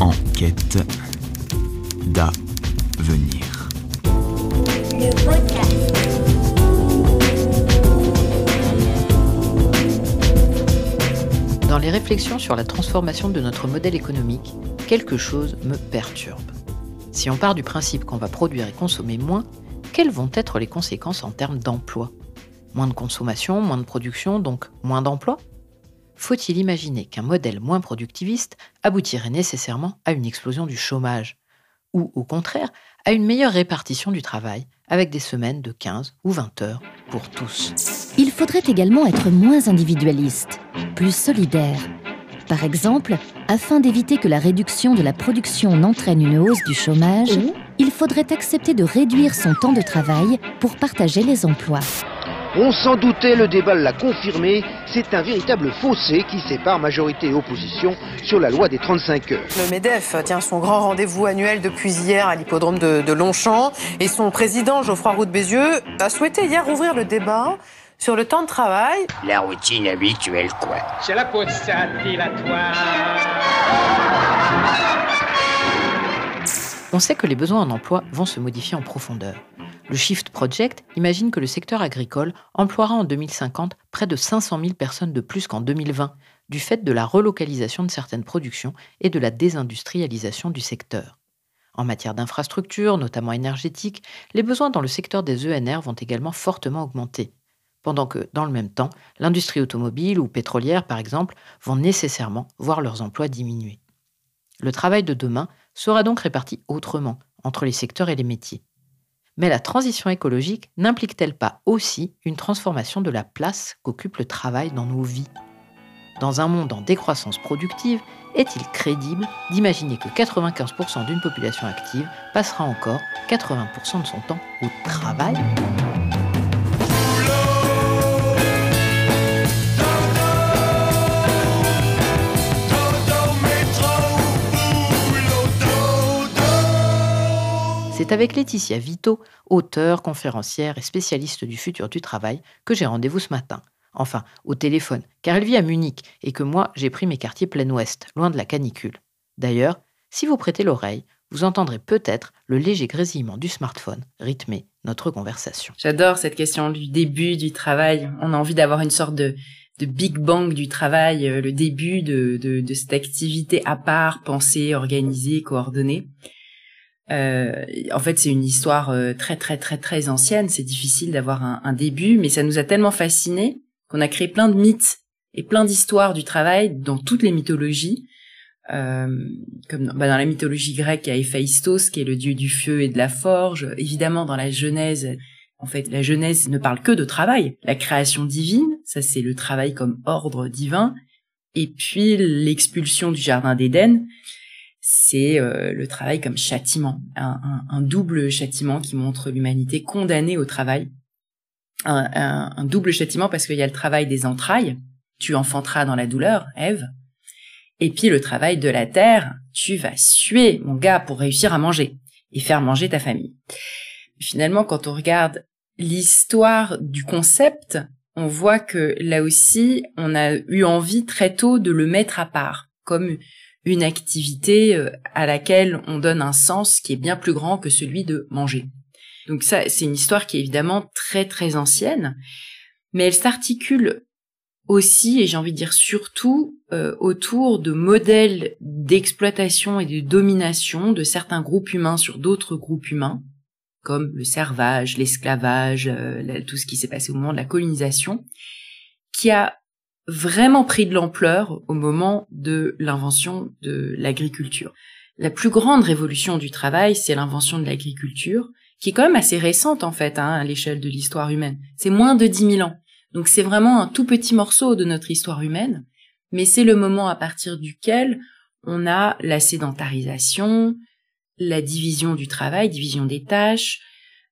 Enquête d'avenir. Dans les réflexions sur la transformation de notre modèle économique, quelque chose me perturbe. Si on part du principe qu'on va produire et consommer moins, quelles vont être les conséquences en termes d'emploi? Moins de consommation, moins de production, donc moins d'emplois? Faut-il imaginer qu'un modèle moins productiviste aboutirait nécessairement à une explosion du chômage Ou au contraire, à une meilleure répartition du travail, avec des semaines de 15 ou 20 heures pour tous? Il faudrait également être moins individualiste, plus solidaire. Par exemple, afin d'éviter que la réduction de la production n'entraîne une hausse du chômage, il faudrait accepter de réduire son temps de travail pour partager les emplois. On s'en doutait, le débat l'a confirmé, c'est un véritable fossé qui sépare majorité et opposition sur la loi des 35 heures. Le MEDEF tient son grand rendez-vous annuel depuis hier à l'hippodrome de, Longchamp et son président Geoffroy Roux de Bézieux a souhaité hier ouvrir le débat sur le temps de travail. La routine habituelle, quoi. C'est la pause dilatoire. On sait que les besoins en emploi vont se modifier en profondeur. Le Shift Project imagine que le secteur agricole emploiera en 2050 près de 500 000 personnes de plus qu'en 2020, du fait de la relocalisation de certaines productions et de la désindustrialisation du secteur. En matière d'infrastructures, notamment énergétiques, les besoins dans le secteur des ENR vont également fortement augmenter, pendant que, dans le même temps, l'industrie automobile ou pétrolière, par exemple, vont nécessairement voir leurs emplois diminuer. Le travail de demain sera donc réparti autrement entre les secteurs et les métiers. Mais la transition écologique n'implique-t-elle pas aussi une transformation de la place qu'occupe le travail dans nos vies? Dans un monde en décroissance productive, est-il crédible d'imaginer que 95% d'une population active passera encore 80% de son temps au travail? C'est avec Laetitia Vito, auteure, conférencière et spécialiste du futur du travail, que j'ai rendez-vous ce matin. Enfin, au téléphone, car elle vit à Munich et que moi, j'ai pris mes quartiers plein ouest, loin de la canicule. D'ailleurs, si vous prêtez l'oreille, vous entendrez peut-être le léger grésillement du smartphone rythmer notre conversation. J'adore cette question du début du travail. On a envie d'avoir une sorte de, Big Bang du travail, euh, le début de, de cette activité à part, pensée, organisée, coordonnée. Euh, en fait, c'est une histoire euh, très très très très ancienne. C'est difficile d'avoir un, début, mais ça nous a tellement fascinés qu'on a créé plein de mythes et plein d'histoires du travail dans toutes les mythologies. Euh, comme dans, bah, dans, la mythologie grecque, il y a Héphaïstos qui est le dieu du feu et de la forge. Évidemment, dans la Genèse, en fait, la Genèse ne parle que de travail. La création divine, ça c'est le travail comme ordre divin. Et puis l'expulsion du jardin d'Éden, c'est euh, le travail comme châtiment, un, double châtiment qui montre l'humanité condamnée au travail. Un, double châtiment parce qu'il y a le travail des entrailles, tu enfanteras dans la douleur, Ève, et puis le travail de la terre, tu vas suer, mon gars, pour réussir à manger et faire manger ta famille. Finalement, quand on regarde l'histoire du concept, on voit que là aussi, on a eu envie très tôt de le mettre à part, comme une activité euh, à laquelle on donne un sens qui est bien plus grand que celui de manger. Donc ça, c'est une histoire qui est évidemment très très ancienne, mais elle s'articule aussi, et j'ai envie de dire surtout, euh, autour de modèles d'exploitation et de domination de certains groupes humains sur d'autres groupes humains, comme le servage, l'esclavage, euh, tout ce qui s'est passé au moment de la colonisation, qui a vraiment pris de l'ampleur au moment de l'invention de l'agriculture. La plus grande révolution du travail, c'est l'invention de l'agriculture, qui est quand même assez récente en fait hein, à l'échelle de l'histoire humaine. C'est moins de 10 000 ans. Donc c'est vraiment un tout petit morceau de notre histoire humaine, mais c'est le moment à partir duquel on a la sédentarisation, la division du travail, division des tâches.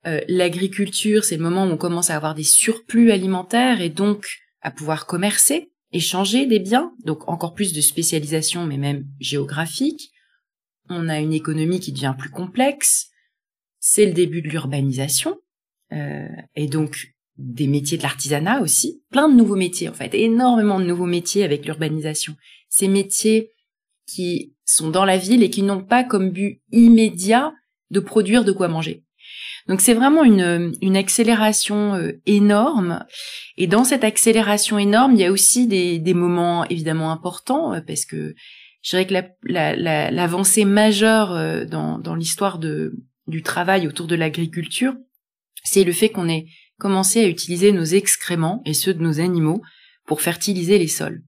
Euh, l'agriculture, c'est le moment où on commence à avoir des surplus alimentaires et donc à pouvoir commercer, échanger des biens, donc encore plus de spécialisation, mais même géographique. On a une économie qui devient plus complexe. C'est le début de l'urbanisation euh, et donc des métiers de l'artisanat aussi, plein de nouveaux métiers en fait, énormément de nouveaux métiers avec l'urbanisation. Ces métiers qui sont dans la ville et qui n'ont pas comme but immédiat de produire de quoi manger. Donc c'est vraiment une, une accélération euh, énorme. Et dans cette accélération énorme, il y a aussi des, des moments évidemment importants, euh, parce que je dirais que l'avancée la, la, majeure euh, dans, dans l'histoire de, du travail autour de l'agriculture, c'est le fait qu'on ait commencé à utiliser nos excréments et ceux de nos animaux pour fertiliser les sols.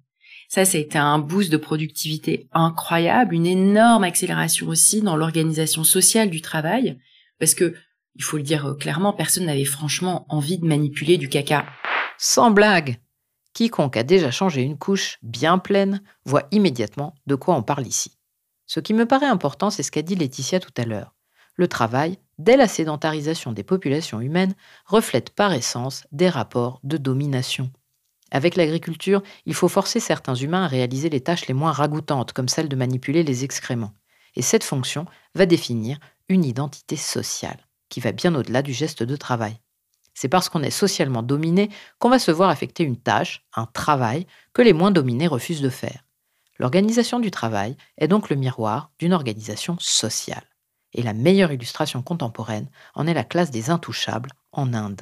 Ça, ça a été un boost de productivité incroyable, une énorme accélération aussi dans l'organisation sociale du travail, parce que, il faut le dire clairement, personne n'avait franchement envie de manipuler du caca. Sans blague Quiconque a déjà changé une couche bien pleine voit immédiatement de quoi on parle ici. Ce qui me paraît important, c'est ce qu'a dit Laetitia tout à l'heure. Le travail, dès la sédentarisation des populations humaines, reflète par essence des rapports de domination. Avec l'agriculture, il faut forcer certains humains à réaliser les tâches les moins ragoûtantes, comme celle de manipuler les excréments. Et cette fonction va définir une identité sociale, qui va bien au-delà du geste de travail. C'est parce qu'on est socialement dominé qu'on va se voir affecter une tâche, un travail, que les moins dominés refusent de faire. L'organisation du travail est donc le miroir d'une organisation sociale. Et la meilleure illustration contemporaine en est la classe des intouchables en Inde.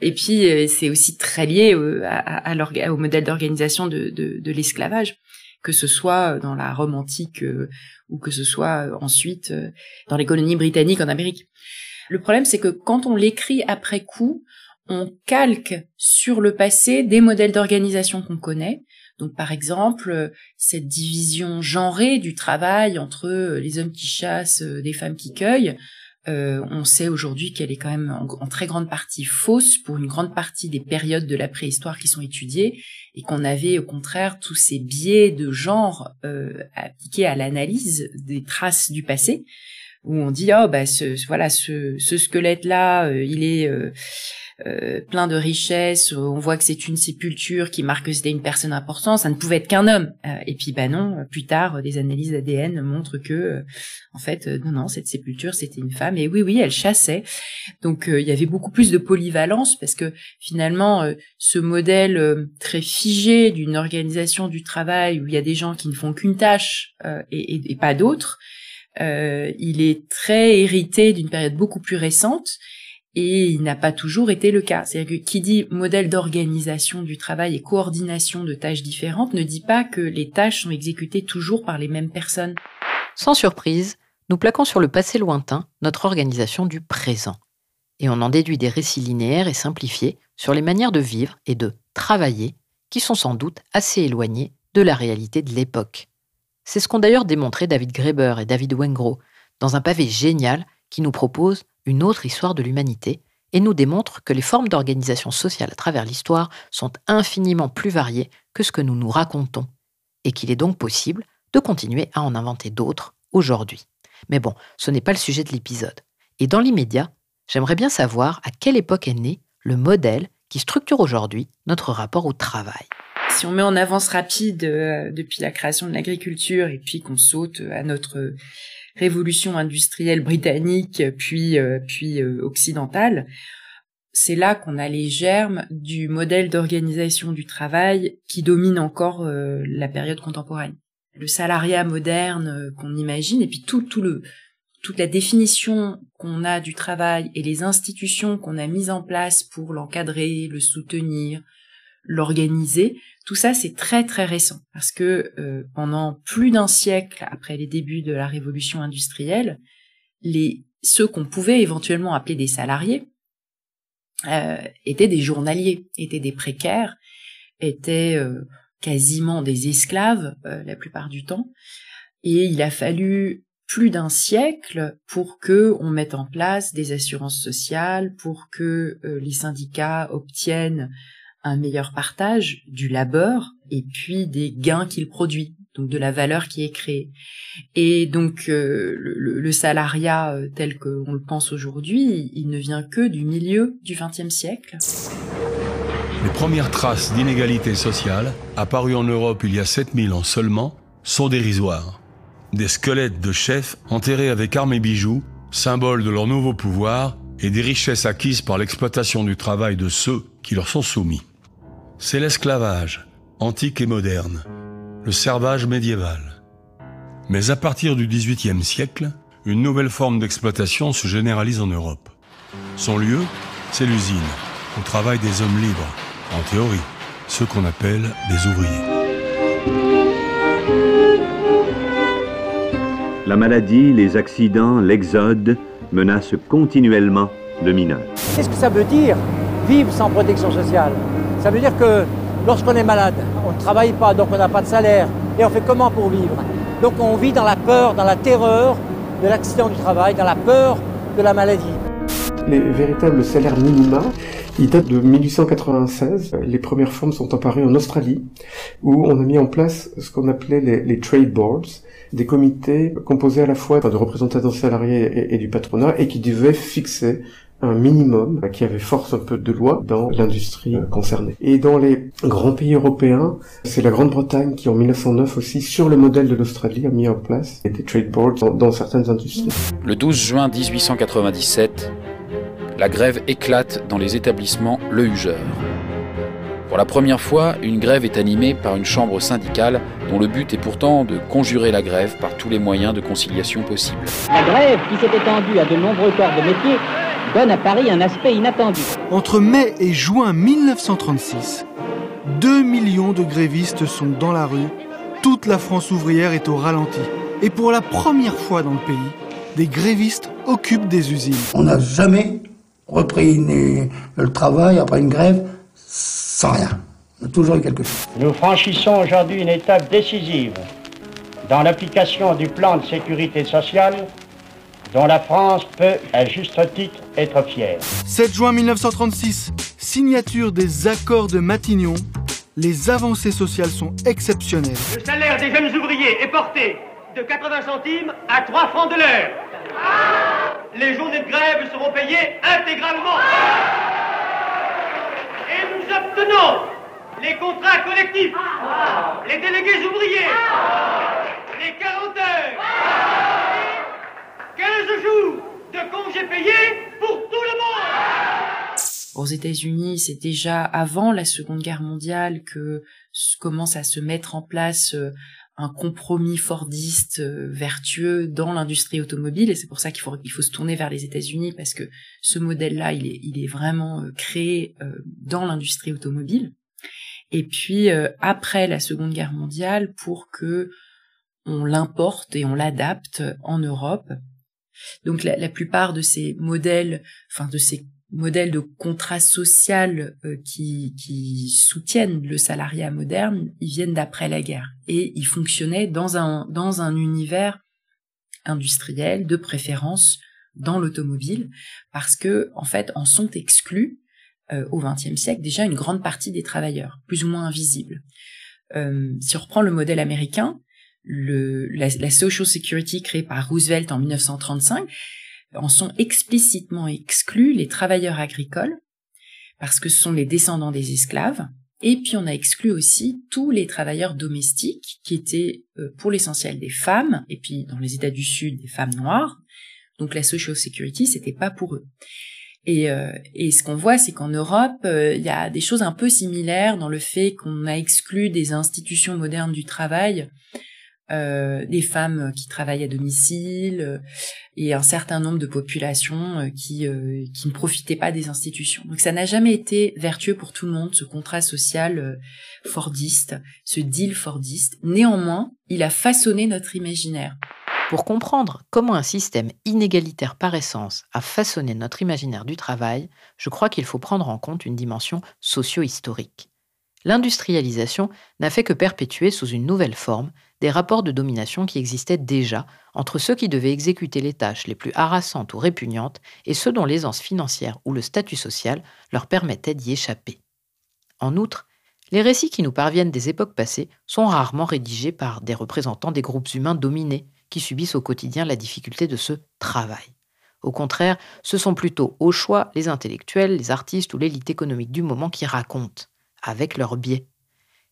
Et puis, euh, c'est aussi très lié au modèle d'organisation de, de, l'esclavage, que ce soit dans la Rome antique euh, ou que ce soit euh, ensuite dans les colonies britanniques en Amérique. Le problème, c'est que quand on l'écrit après coup, on calque sur le passé des modèles d'organisation qu'on connaît. Donc, par exemple, cette division genrée du travail entre les hommes qui chassent, des femmes qui cueillent, euh, on sait aujourd'hui qu'elle est quand même en, très grande partie fausse pour une grande partie des périodes de la préhistoire qui sont étudiées et qu'on avait au contraire tous ces biais de genre euh, appliqués à l'analyse des traces du passé où on dit oh bah ce voilà ce, ce squelette là euh, il est euh, plein de richesses. On voit que c'est une sépulture qui marque que c'était une personne importante. Ça ne pouvait être qu'un homme. Euh, et puis, bah non. Plus tard, des analyses ADN montrent que, euh, en fait, non, non, cette sépulture, c'était une femme. Et oui, oui, elle chassait. Donc, il y avait beaucoup plus de polyvalence parce que finalement, ce modèle très figé d'une organisation du travail où il y a des gens qui ne font qu'une tâche et, et, pas d'autres. Il est très hérité d'une période beaucoup plus récente et il n'a pas toujours été le cas. C'est-à-dire que qui dit modèle d'organisation du travail et coordination de tâches différentes ne dit pas que les tâches sont exécutées toujours par les mêmes personnes. Sans surprise, nous plaquons sur le passé lointain notre organisation du présent. Et on en déduit des récits linéaires et simplifiés sur les manières de vivre et de travailler qui sont sans doute assez éloignées de la réalité de l'époque. C'est ce qu'ont d'ailleurs démontré David Graeber et David Wengro dans un pavé génial qui nous propose une autre histoire de l'humanité et nous démontre que les formes d'organisation sociale à travers l'histoire sont infiniment plus variées que ce que nous nous racontons, et qu'il est donc possible de continuer à en inventer d'autres aujourd'hui. Mais bon, ce n'est pas le sujet de l'épisode. Et dans l'immédiat, j'aimerais bien savoir à quelle époque est né le modèle qui structure aujourd'hui notre rapport au travail. Si on met en avance rapide euh, depuis la création de l'agriculture et puis qu'on saute à notre révolution industrielle britannique puis euh, puis euh, occidentale, c'est là qu'on a les germes du modèle d'organisation du travail qui domine encore euh, la période contemporaine. Le salariat moderne qu'on imagine et puis tout tout le toute la définition qu'on a du travail et les institutions qu'on a mises en place pour l'encadrer, le soutenir, l'organiser, tout ça c'est très très récent. Parce que euh, pendant plus d'un siècle après les débuts de la révolution industrielle, les ceux qu'on pouvait éventuellement appeler des salariés euh, étaient des journaliers, étaient des précaires, étaient euh, quasiment des esclaves la plupart du temps, et il a fallu plus d'un siècle pour que on mette en place des assurances sociales, pour que les syndicats obtiennent un meilleur partage du labeur et puis des gains qu'il produit. donc de la valeur qui est créée. Et donc euh, le, salariat euh, tel qu'on le pense aujourd'hui, il ne vient que du milieu du XXe siècle. Les premières traces d'inégalité sociale, apparues en Europe il y a 7000 ans seulement, sont dérisoires. Des squelettes de chefs enterrés avec armes et bijoux, symboles de leur nouveau pouvoir et des richesses acquises par l'exploitation du travail de ceux qui leur sont soumis. C'est l'esclavage, antique et moderne, le servage médiéval. Mais à partir du XVIIIe siècle, une nouvelle forme d'exploitation se généralise en Europe. Son lieu, c'est l'usine, au travail des hommes libres, en théorie, ceux qu'on appelle des ouvriers. La maladie, les accidents, l'exode menacent continuellement le mineur. Qu'est-ce que ça veut dire vivre sans protection sociale? Ça veut dire que lorsqu'on est malade, on ne travaille pas, donc on n'a pas de salaire. Et on fait comment pour vivre? Donc on vit dans la peur, dans la terreur de l'accident du travail, dans la peur de la maladie. Les véritables salaires minima, ils datent de 1896. Les premières formes sont apparues en Australie, où on a mis en place ce qu'on appelait les, trade boards, des comités composés à la fois de représentants salariés et, et du patronat, et qui devaient fixer un minimum qui avait force un peu de loi dans l'industrie concernée. Et dans les grands pays européens, c'est la Grande-Bretagne qui en 1909 aussi, sur le modèle de l'Australie, a mis en place des trade boards dans, dans certaines industries. Le 12 juin 1897, la grève éclate dans les établissements Le Hugeur. Pour la première fois, une grève est animée par une chambre syndicale dont le but est pourtant de conjurer la grève par tous les moyens de conciliation possibles. La grève, qui s'est étendue à de nombreux corps de métier, donne à Paris un aspect inattendu. Entre mai et juin 1936, 2 millions de grévistes sont dans la rue, toute la France ouvrière est au ralenti. Et pour la première fois dans le pays, des grévistes occupent des usines. On n'a jamais repris le travail après une grève sans rien. On a toujours eu quelque chose. Nous franchissons aujourd'hui une étape décisive dans l'application du plan de sécurité sociale dont la France peut, à juste titre, être fière. 7 juin 1936, signature des accords de Matignon. Les avancées sociales sont exceptionnelles. Le salaire des jeunes ouvriers est porté de 80 centimes à 3 francs de l'heure. Les journées de grève seront payées intégralement. Et nous obtenons les contrats collectifs, les délégués ouvriers, les 40 heures. 15 jours de congés payés pour tout le monde. Aux États-Unis, c'est déjà avant la Seconde Guerre mondiale que commence à se mettre en place euh, un compromis fordiste euh, vertueux dans l'industrie automobile. Et c'est pour ça qu'il faut il faut se tourner vers les États-Unis parce que ce modèle-là il est il est vraiment euh, créé dans l'industrie automobile. Et puis après la Seconde Guerre mondiale pour que on l'importe et on l'adapte en Europe donc la, plupart de ces modèles, enfin de ces modèles de contrat social euh, qui, qui soutiennent le salariat moderne, ils viennent d'après la guerre et ils fonctionnaient dans un dans un univers industriel de préférence dans l'automobile parce que en fait en sont exclus euh, au XXe siècle déjà une grande partie des travailleurs, plus ou moins invisibles. Euh, si on reprend le modèle américain, le, la, Social Security créée par Roosevelt en 1935 en sont explicitement exclus les travailleurs agricoles parce que ce sont les descendants des esclaves. Et puis on a exclu aussi tous les travailleurs domestiques qui étaient euh, pour l'essentiel des femmes et puis dans les États du Sud des femmes noires. Donc la Social Security c'était pas pour eux. Et, euh, et ce qu'on voit, c'est qu'en Europe, euh, il y a des choses un peu similaires dans le fait qu'on a exclu des institutions modernes du travail euh, des femmes qui travaillent à domicile euh, et un certain nombre de populations euh, qui qui ne profitaient pas des institutions. Donc ça n'a jamais été vertueux pour tout le monde ce contrat social fordiste, ce deal fordiste. Néanmoins, il a façonné notre imaginaire. Pour comprendre comment un système inégalitaire par essence a façonné notre imaginaire du travail, je crois qu'il faut prendre en compte une dimension socio-historique. L'industrialisation n'a fait que perpétuer sous une nouvelle forme des rapports de domination qui existaient déjà entre ceux qui devaient exécuter les tâches les plus harassantes ou répugnantes et ceux dont l'aisance financière ou le statut social leur permettait d'y échapper. En outre, Les récits qui nous parviennent des époques passées sont rarement rédigés par des représentants des groupes humains dominés qui subissent au quotidien la difficulté de ce travail. Au contraire, ce sont plutôt au choix les intellectuels, les artistes ou l'élite économique du moment qui racontent, avec leur biais.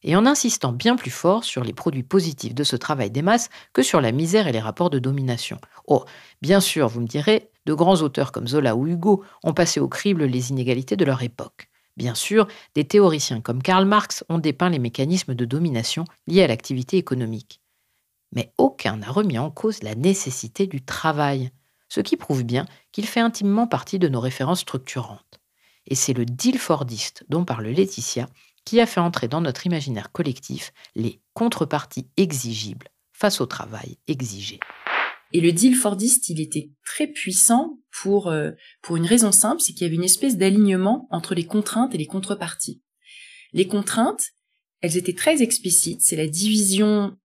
Et en insistant bien plus fort sur les produits positifs de ce travail des masses que sur la misère et les rapports de domination. Oh, bien sûr, vous me direz, de grands auteurs comme Zola ou Hugo ont passé au crible les inégalités de leur époque. Bien sûr, des théoriciens comme Karl Marx ont dépeint les mécanismes de domination liés à l'activité économique. Mais aucun n'a remis en cause la nécessité du travail, ce qui prouve bien qu'il fait intimement partie de nos références structurantes. Et c'est le deal fordiste dont parle Laetitia qui a fait entrer dans notre imaginaire collectif les contreparties exigibles face au travail exigé. Et le deal fordiste, il était très puissant pour, euh, pour une raison simple, c'est qu'il y avait une espèce d'alignement entre les contraintes et les contreparties. Les contraintes, elles étaient très explicites, c'est la division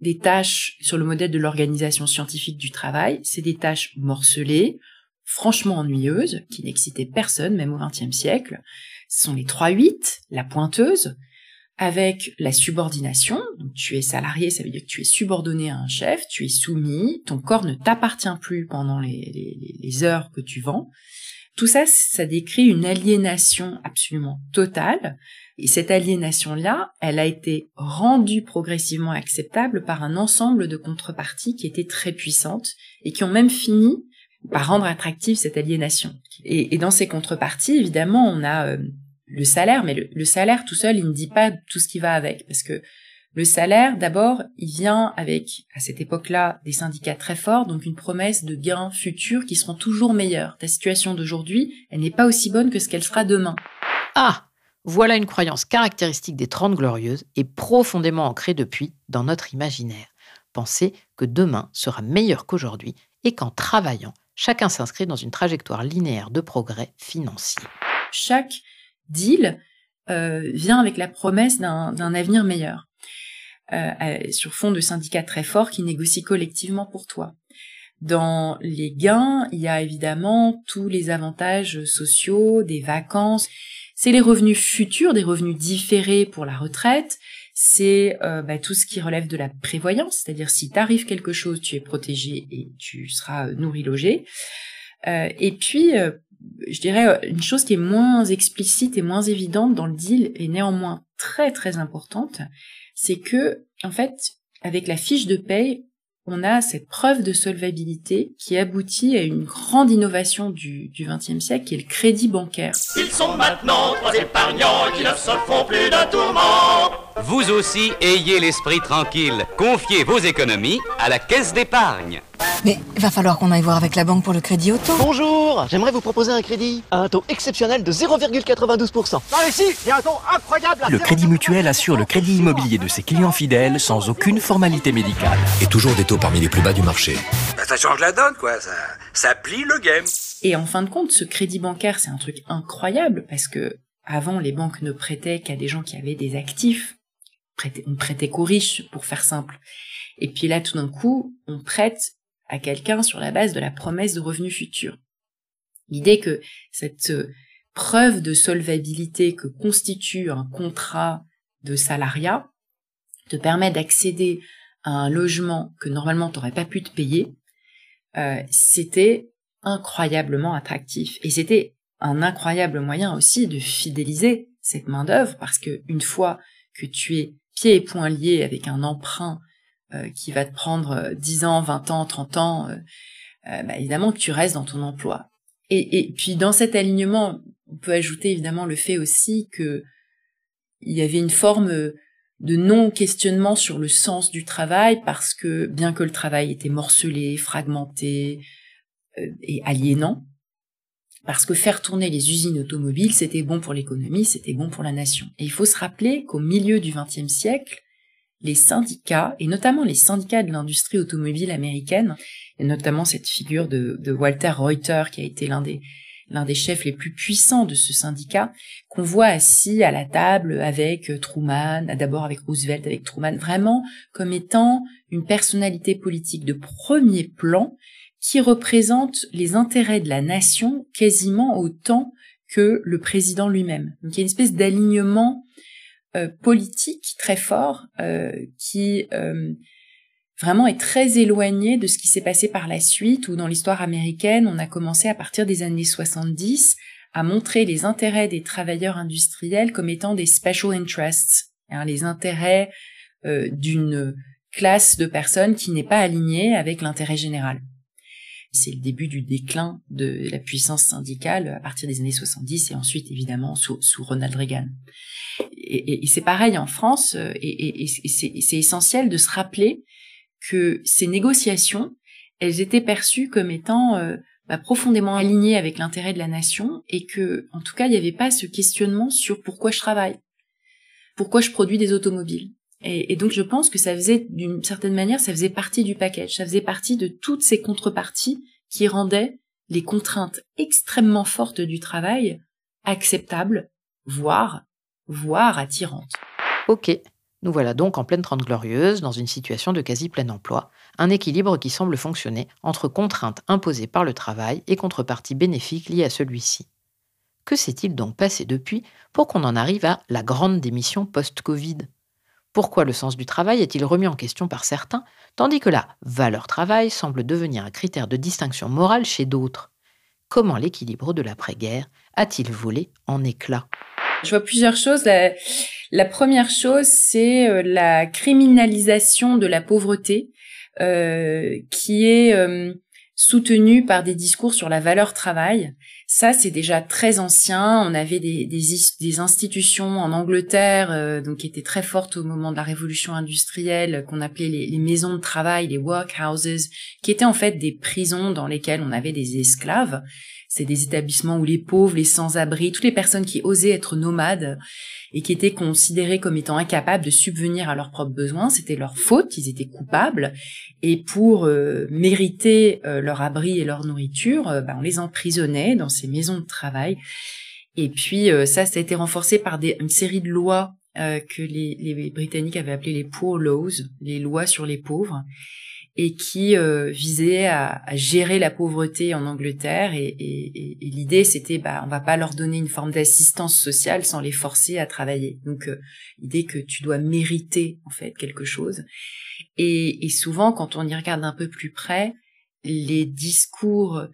des tâches sur le modèle de l'organisation scientifique du travail, c'est des tâches morcelées, franchement ennuyeuses, qui n'excitaient personne, même au XXe siècle. Ce sont les 3-8, la pointeuse, avec la subordination. Donc, tu es salarié, ça veut dire que tu es subordonné à un chef, tu es soumis, ton corps ne t'appartient plus pendant les, heures que tu vends. Tout ça, ça décrit une aliénation absolument totale et cette aliénation-là, elle a été rendue progressivement acceptable par un ensemble de contreparties qui étaient très puissantes et qui ont même fini par rendre attractive cette aliénation. Et, dans ces contreparties, évidemment, on a euh, le salaire, mais le, salaire tout seul, il ne dit pas tout ce qui va avec, parce que le salaire, d'abord, il vient avec, à cette époque-là, des syndicats très forts, donc une promesse de gains futurs qui seront toujours meilleurs. Ta situation d'aujourd'hui, elle n'est pas aussi bonne que ce qu'elle sera demain. Ah voilà une croyance caractéristique des Trente Glorieuses et profondément ancrée depuis dans notre imaginaire. Penser que demain sera meilleur qu'aujourd'hui et qu'en travaillant, chacun s'inscrit dans une trajectoire linéaire de progrès financier. Chaque deal euh, vient avec la promesse d'un avenir meilleur, euh, euh, sur fond de syndicats très forts qui négocient collectivement pour toi. Dans les gains, il y a évidemment tous les avantages sociaux, des vacances, c'est les revenus futurs, des revenus différés pour la retraite. C'est bah, tout ce qui relève de la prévoyance, c'est-à-dire si t'arrive quelque chose, tu es protégé et tu seras nourri, logé. Et puis, je dirais une chose qui est moins explicite et moins évidente dans le deal et néanmoins très très importante, c'est que en fait, avec la fiche de paye, on a cette preuve de solvabilité qui aboutit à une grande innovation du XXe siècle, qui est le crédit bancaire. Ils sont maintenant trois épargnants qui ne se font plus de tourments. Vous aussi, ayez l'esprit tranquille. Confiez vos économies à la caisse d'épargne. Mais va falloir qu'on aille voir avec la banque pour le crédit auto. Bonjour, j'aimerais vous proposer un crédit à un taux exceptionnel de 0,92%. Par ici, il y a un taux incroyable. Le Crédit Mutuel assure le crédit immobilier de ses clients fidèles sans aucune formalité médicale. Et toujours des taux parmi les plus bas du marché. Bah, ça change la donne, quoi. Ça, ça plie le game. Et en fin de compte, ce crédit bancaire, c'est un truc incroyable parce que avant, les banques ne prêtaient qu'à des gens qui avaient des actifs on prêtait qu'aux riches, pour faire simple. Et puis là, tout d'un coup, on prête à quelqu'un sur la base de la promesse de revenus futurs. L'idée que cette euh, preuve de solvabilité que constitue un contrat de salariat te permet d'accéder à un logement que normalement tu n'aurais pas pu te payer, euh, c'était incroyablement attractif. Et c'était un incroyable moyen aussi de fidéliser cette main d'œuvre parce que une fois que tu es pieds et poings liés avec un emprunt qui va te prendre 10 euh, ans, 20 ans, 30 ans, euh, bah, évidemment que tu restes dans ton emploi. Et, et, puis dans cet alignement, on peut ajouter évidemment le fait aussi que il y avait une forme de non-questionnement sur le sens du travail parce que bien que le travail était morcelé, fragmenté et aliénant, parce que faire tourner les usines automobiles, c'était bon pour l'économie, c'était bon pour la nation. Et il faut se rappeler qu'au milieu du XXe siècle, les syndicats, et notamment les syndicats de l'industrie automobile américaine, et notamment cette figure de, Walter Reuter, qui a été l'un des, l'un des chefs les plus puissants de ce syndicat, qu'on voit assis à la table avec Truman, d'abord avec Roosevelt, avec Truman, vraiment comme étant une personnalité politique de premier plan qui représente les intérêts de la nation quasiment autant que le président lui-même. Donc il y a une espèce d'alignement politique très fort qui vraiment est très éloigné de ce qui s'est passé par la suite, où dans l'histoire américaine, on a commencé à partir des années 70 à montrer les intérêts des travailleurs industriels comme étant des special interests, hein, les intérêts euh, d'une classe de personnes qui n'est pas alignée avec l'intérêt général. C'est le début du déclin de la puissance syndicale à partir des années 70 et ensuite évidemment sous, Ronald Reagan. Et, c'est pareil en France euh, et, c'est essentiel de se rappeler que ces négociations, elles étaient perçues comme étant euh, bah, profondément aligné avec l'intérêt de la nation et que, en tout cas, il n'y avait pas ce questionnement sur pourquoi je travaille, pourquoi je produis des automobiles. Et, donc, je pense que ça faisait, d'une certaine manière, ça faisait partie du package, ça faisait partie de toutes ces contreparties qui rendaient les contraintes extrêmement fortes du travail acceptables, voire, attirantes. Ok, nous voilà donc en pleine Trente Glorieuse, dans une situation de quasi plein emploi, un équilibre qui semble fonctionner entre contraintes imposées par le travail et contreparties bénéfiques liées à celui-ci. Que s'est-il donc passé depuis pour qu'on en arrive à la grande démission post-Covid? Pourquoi le sens du travail est-il remis en question par certains, tandis que la valeur travail semble devenir un critère de distinction morale chez d'autres? Comment l'équilibre de l'après-guerre a-t-il volé en éclats Je vois plusieurs choses. La, première chose, c'est euh, la criminalisation de la pauvreté euh, qui est euh, soutenu par des discours sur la valeur travail. Ça, c'est déjà très ancien. On avait des, des, institutions en Angleterre, euh, donc qui étaient très fortes au moment de la révolution industrielle, qu'on appelait les, maisons de travail, les workhouses, qui étaient en fait des prisons dans lesquelles on avait des esclaves. C'est des établissements où les pauvres, les sans-abri, toutes les personnes qui osaient être nomades et qui étaient considérés comme étant incapables de subvenir à leurs propres besoins, c'était leur faute, ils étaient coupables, et pour euh, mériter euh, leur abri et leur nourriture, euh, bah, on les emprisonnait dans ces maisons de travail. Et puis ça, ça a été renforcé par des, une série de lois que les, les Britanniques avaient appelées les poor laws, les lois sur les pauvres et qui euh, visait à, à, gérer la pauvreté en Angleterre. Et, et, et l'idée, c'était, bah, on va pas leur donner une forme d'assistance sociale sans les forcer à travailler. Donc, euh, l'idée que tu dois mériter en fait quelque chose. Et, et, souvent, quand on y regarde un peu plus près, les discours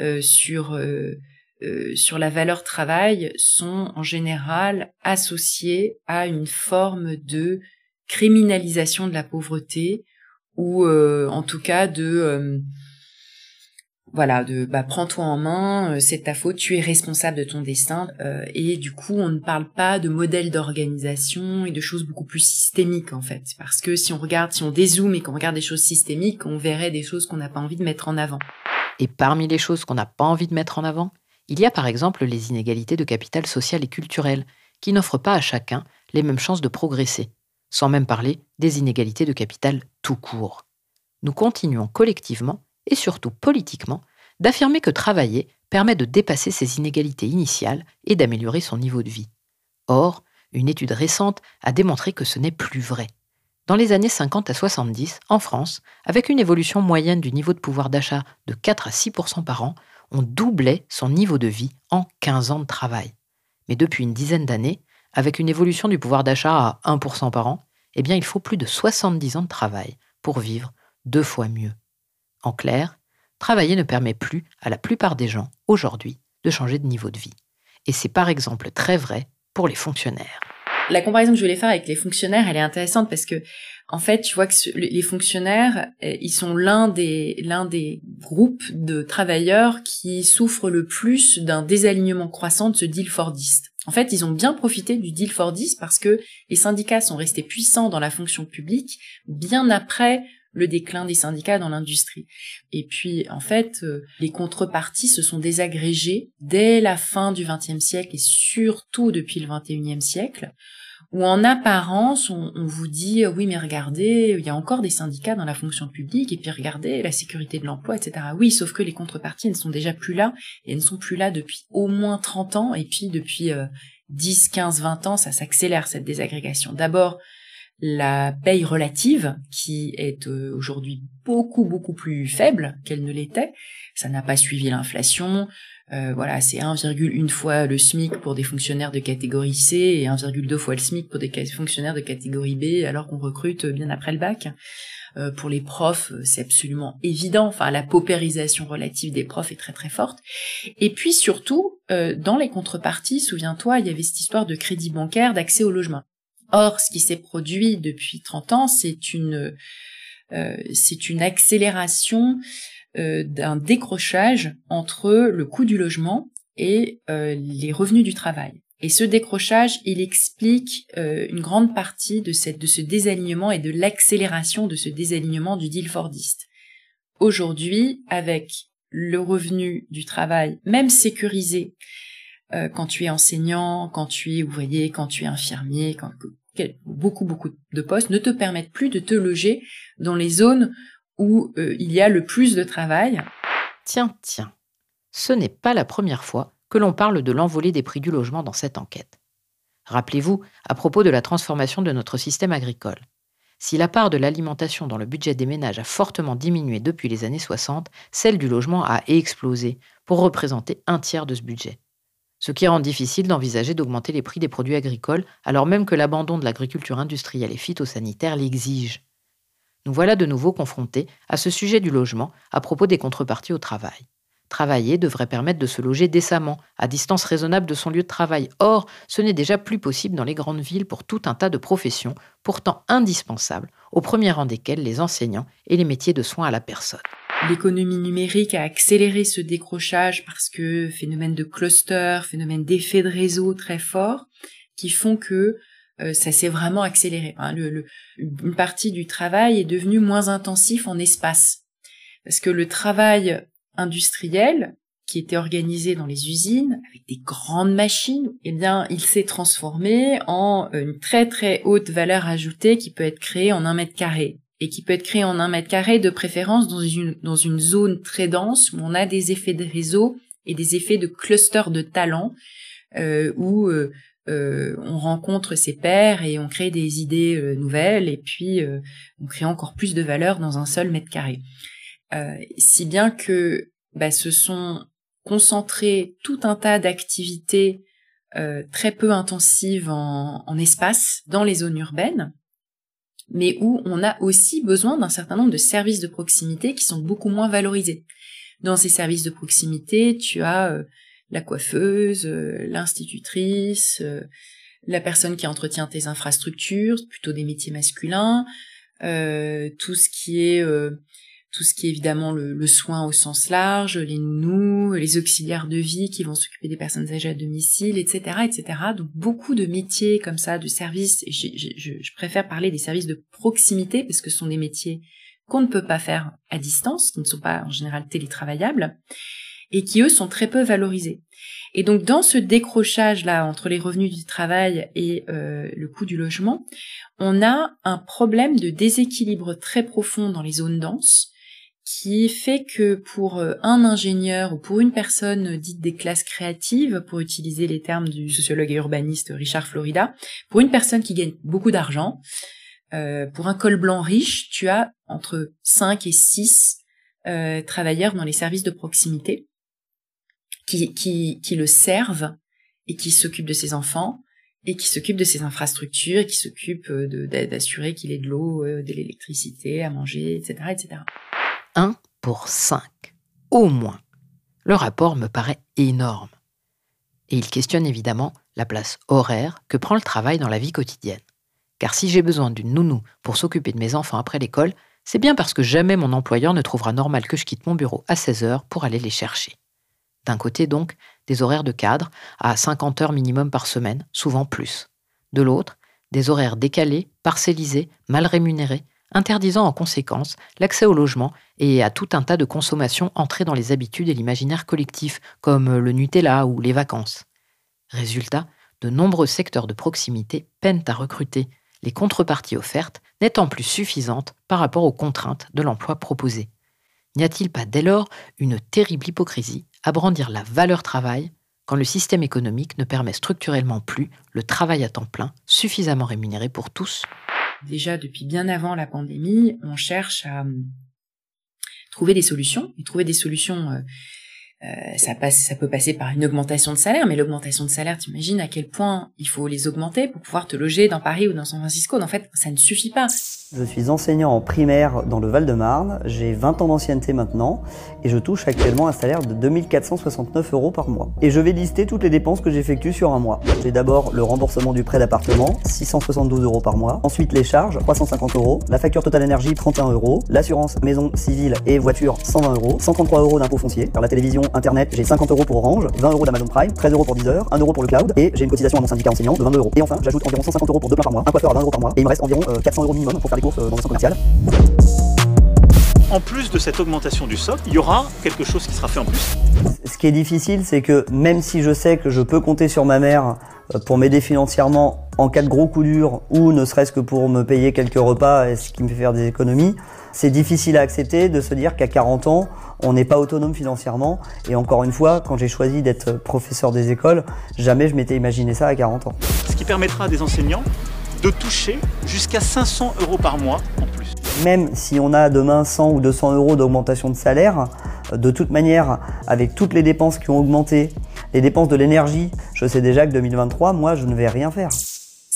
euh, sur euh, euh, sur la valeur travail sont en général associés à une forme de criminalisation de la pauvreté ou euh, en tout cas de euh, voilà de bah prends-toi en main euh, c'est ta faute tu es responsable de ton destin et du coup on ne parle pas de modèle d'organisation et de choses beaucoup plus systémiques en fait. Parce que si on regarde si on dézoome et qu'on regarde des choses systémiques on verrait des choses qu'on n'a pas envie de mettre en avant. Et parmi les choses qu'on n'a pas envie de mettre en avant il y a par exemple les inégalités de capital social et culturel qui n'offrent pas à chacun les mêmes chances de progresser sans même parler des inégalités de capital tout court. Nous continuons collectivement, et surtout politiquement, d'affirmer que travailler permet de dépasser ces inégalités initiales et d'améliorer son niveau de vie. Or, une étude récente a démontré que ce n'est plus vrai. Dans les années 50 à 70, en France, avec une évolution moyenne du niveau de pouvoir d'achat de 4 à 6% par an, on doublait son niveau de vie en 15 ans de travail. Mais depuis une dizaine d'années, avec une évolution du pouvoir d'achat à 1% par an, eh bien il faut plus de 70 ans de travail pour vivre deux fois mieux. En clair, travailler ne permet plus à la plupart des gens aujourd'hui de changer de niveau de vie. Et c'est par exemple très vrai pour les fonctionnaires. La comparaison que je voulais faire avec les fonctionnaires, elle est intéressante parce que, en fait, tu vois que les fonctionnaires, euh, ils sont l'un des, l'un des groupes de travailleurs qui souffrent le plus d'un désalignement croissant de ce deal fordiste. En fait, ils ont bien profité du deal Fordiste parce que les syndicats sont restés puissants dans la fonction publique bien après le déclin des syndicats dans l'industrie. Et puis, en fait, euh, les contreparties se sont désagrégées dès la fin du XXe siècle et surtout depuis le XXIe siècle, où en apparence, on, vous dit, oui, mais regardez, il y a encore des syndicats dans la fonction publique, et puis regardez, la sécurité de l'emploi, etc. Oui, sauf que les contreparties ne sont déjà plus là, et elles ne sont plus là depuis au moins 30 ans, et puis depuis 10, 15, 20 ans, ça s'accélère, cette désagrégation. D'abord, la paye relative, qui est euh, aujourd'hui beaucoup beaucoup plus faible qu'elle ne l'était. Ça n'a pas suivi l'inflation. Euh, voilà, c'est 1,1 fois le SMIC pour des fonctionnaires de catégorie C et 1,2 fois le SMIC pour des fonctionnaires de catégorie B, alors qu'on recrute bien après le bac. Euh, pour les profs, c'est absolument évident. Enfin, la paupérisation relative des profs est très très forte. Et puis surtout, dans les contreparties, souviens-toi, il y avait cette histoire de crédit bancaire, d'accès au logement. Or, ce qui s'est produit depuis 30 ans, c'est une, euh, c'est une accélération euh, d'un décrochage entre le coût du logement et euh, les revenus du travail. Et ce décrochage, il explique une grande partie de, cette, de ce désalignement et de l'accélération de ce désalignement du deal fordiste. Aujourd'hui, avec le revenu du travail, même sécurisé, quand tu es enseignant, quand tu es ouvrier, quand tu es infirmier, quand, beaucoup beaucoup de postes ne te permettent plus de te loger dans les zones où euh, il y a le plus de travail. Tiens, tiens, ce n'est pas la première fois que l'on parle de l'envolée des prix du logement dans cette enquête. Rappelez-vous, à propos de la transformation de notre système agricole. Si la part de l'alimentation dans le budget des ménages a fortement diminué depuis les années 60, celle du logement a explosé pour représenter un tiers de ce budget ce qui rend difficile d'envisager d'augmenter les prix des produits agricoles alors même que l'abandon de l'agriculture industrielle et phytosanitaire l'exige. Nous voilà de nouveau confrontés à ce sujet du logement à propos des contreparties au travail. Travailler devrait permettre de se loger décemment, à distance raisonnable de son lieu de travail. Or, ce n'est déjà plus possible dans les grandes villes pour tout un tas de professions, pourtant indispensables, au premier rang desquelles les enseignants et les métiers de soins à la personne. L'économie numérique a accéléré ce décrochage parce que phénomène de cluster, phénomène d'effet de réseau très fort, qui font que euh, ça s'est vraiment accéléré. une partie du travail est devenue moins intensif en espace. Parce que le travail industriel, qui était organisé dans les usines avec des grandes machines, eh bien, il s'est transformé en une très très haute valeur ajoutée qui peut être créée en un mètre carré et qui peut être créé en un mètre carré de préférence dans une, dans une zone très dense où on a des effets de réseau et des effets de cluster de talents euh, où euh, euh, on rencontre ses pairs et on crée des idées euh, nouvelles et puis euh, on crée encore plus de valeur dans un seul mètre carré. Si bien que bah, se sont concentrés tout un tas d'activités très peu intensives en, en espace dans les zones urbaines mais où on a aussi besoin d'un certain nombre de services de proximité qui sont beaucoup moins valorisés. Dans ces services de proximité, tu as euh, la coiffeuse, euh, l'institutrice, euh, la personne qui entretient tes infrastructures, plutôt des métiers masculins, tout ce qui est tout ce qui est évidemment le, soin au sens large, les nounous, les auxiliaires de vie qui vont s'occuper des personnes âgées à domicile, etc., etc. Donc beaucoup de métiers comme ça, de services. Je, je, je préfère parler des services de proximité parce que ce sont des métiers qu'on ne peut pas faire à distance, qui ne sont pas en général télétravaillables et qui eux sont très peu valorisés. Et donc dans ce décrochage là entre les revenus du travail et euh, le coût du logement, on a un problème de déséquilibre très profond dans les zones denses qui fait que pour euh, un ingénieur ou pour une personne dite des classes créatives, pour utiliser les termes du sociologue et urbaniste Richard Florida, pour une personne qui gagne beaucoup d'argent, euh, pour un col blanc riche, tu as entre 5 et 6 euh, travailleurs dans les services de proximité qui, qui, qui le servent et qui s'occupent de ses enfants et qui s'occupent de ses infrastructures et qui s'occupent d'assurer qu'il ait de l'eau, de l'électricité, à manger, etc., etc. 1 pour 5, au moins. Le rapport me paraît énorme. Et il questionne évidemment la place horaire que prend le travail dans la vie quotidienne. Car si j'ai besoin d'une nounou pour s'occuper de mes enfants après l'école, c'est bien parce que jamais mon employeur ne trouvera normal que je quitte mon bureau à 16 heures pour aller les chercher. D'un côté donc, des horaires de cadre à 50 heures minimum par semaine, souvent plus. De l'autre, des horaires décalés, parcellisés, mal rémunérés, interdisant en conséquence l'accès au logement et à tout un tas de consommations entrées dans les habitudes et l'imaginaire collectif, comme le Nutella ou les vacances. Résultat, de nombreux secteurs de proximité peinent à recruter, les contreparties offertes n'étant plus suffisantes par rapport aux contraintes de l'emploi proposé. N'y a-t-il pas dès lors une terrible hypocrisie à brandir la valeur travail quand le système économique ne permet structurellement plus le travail à temps plein suffisamment rémunéré pour tous? Déjà depuis bien avant la pandémie, on cherche à hum, trouver des solutions et trouver des solutions euh, euh, ça passe, ça peut passer par une augmentation de salaire, mais l'augmentation de salaire, tu imagines à quel point il faut les augmenter pour pouvoir te loger dans Paris ou dans San Francisco. En fait, ça ne suffit pas. Je suis enseignant en primaire dans le Val-de-Marne. J'ai 20 ans d'ancienneté maintenant et je touche actuellement un salaire de 2469 euros par mois. Et je vais lister toutes les dépenses que j'effectue sur un mois. J'ai d'abord le remboursement du prêt d'appartement, 672 euros par mois. Ensuite les charges, 350 euros. La facture totale énergie, 31 euros. L'assurance maison civile et voiture, 120 euros. 133 euros d'impôt foncier. Par la télévision, internet, j'ai 50 euros pour Orange, 20 euros d'Amazon Prime, 13 euros pour Deezer, 1 euro pour le cloud et j'ai une cotisation à mon syndicat enseignant de 22 euros. Et enfin, j'ajoute environ 150 euros pour deux plats par mois, un coiffeur à 20 euros par mois et il me reste environ 400 euros minimum pour faire courses dans un centre commercial. En plus de cette augmentation du socle, il y aura quelque chose qui sera fait en plus. Ce qui est difficile, c'est que même si je sais que je peux compter sur ma mère pour m'aider financièrement en cas de gros coup dur ou ne serait-ce que pour me payer quelques repas et ce qui me fait faire des économies, c'est difficile à accepter de se dire qu'à 40 ans, on n'est pas autonome financièrement. Et encore une fois, quand j'ai choisi d'être professeur des écoles, jamais je m'étais imaginé ça à 40 ans. Ce qui permettra à des enseignants de toucher jusqu'à 500 euros par mois en plus. Même si on a demain 100 ou 200 euros d'augmentation de salaire, de toute manière, avec toutes les dépenses qui ont augmenté, les dépenses de l'énergie, je sais déjà que 2023, moi, je ne vais rien faire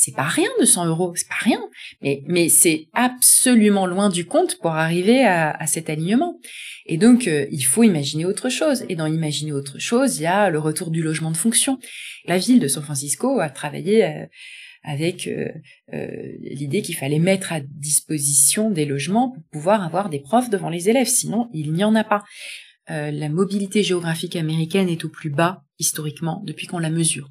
c'est pas rien de 100 euros, c'est pas rien, mais mais c'est absolument loin du compte pour arriver à, à cet alignement. Et donc euh, il faut imaginer autre chose. Et dans imaginer autre chose, il y a le retour du logement de fonction. La ville de San Francisco a travaillé euh, avec euh, l'idée qu'il fallait mettre à disposition des logements pour pouvoir avoir des profs devant les élèves, sinon il n'y en a pas. la mobilité géographique américaine est au plus bas historiquement depuis qu'on la mesure.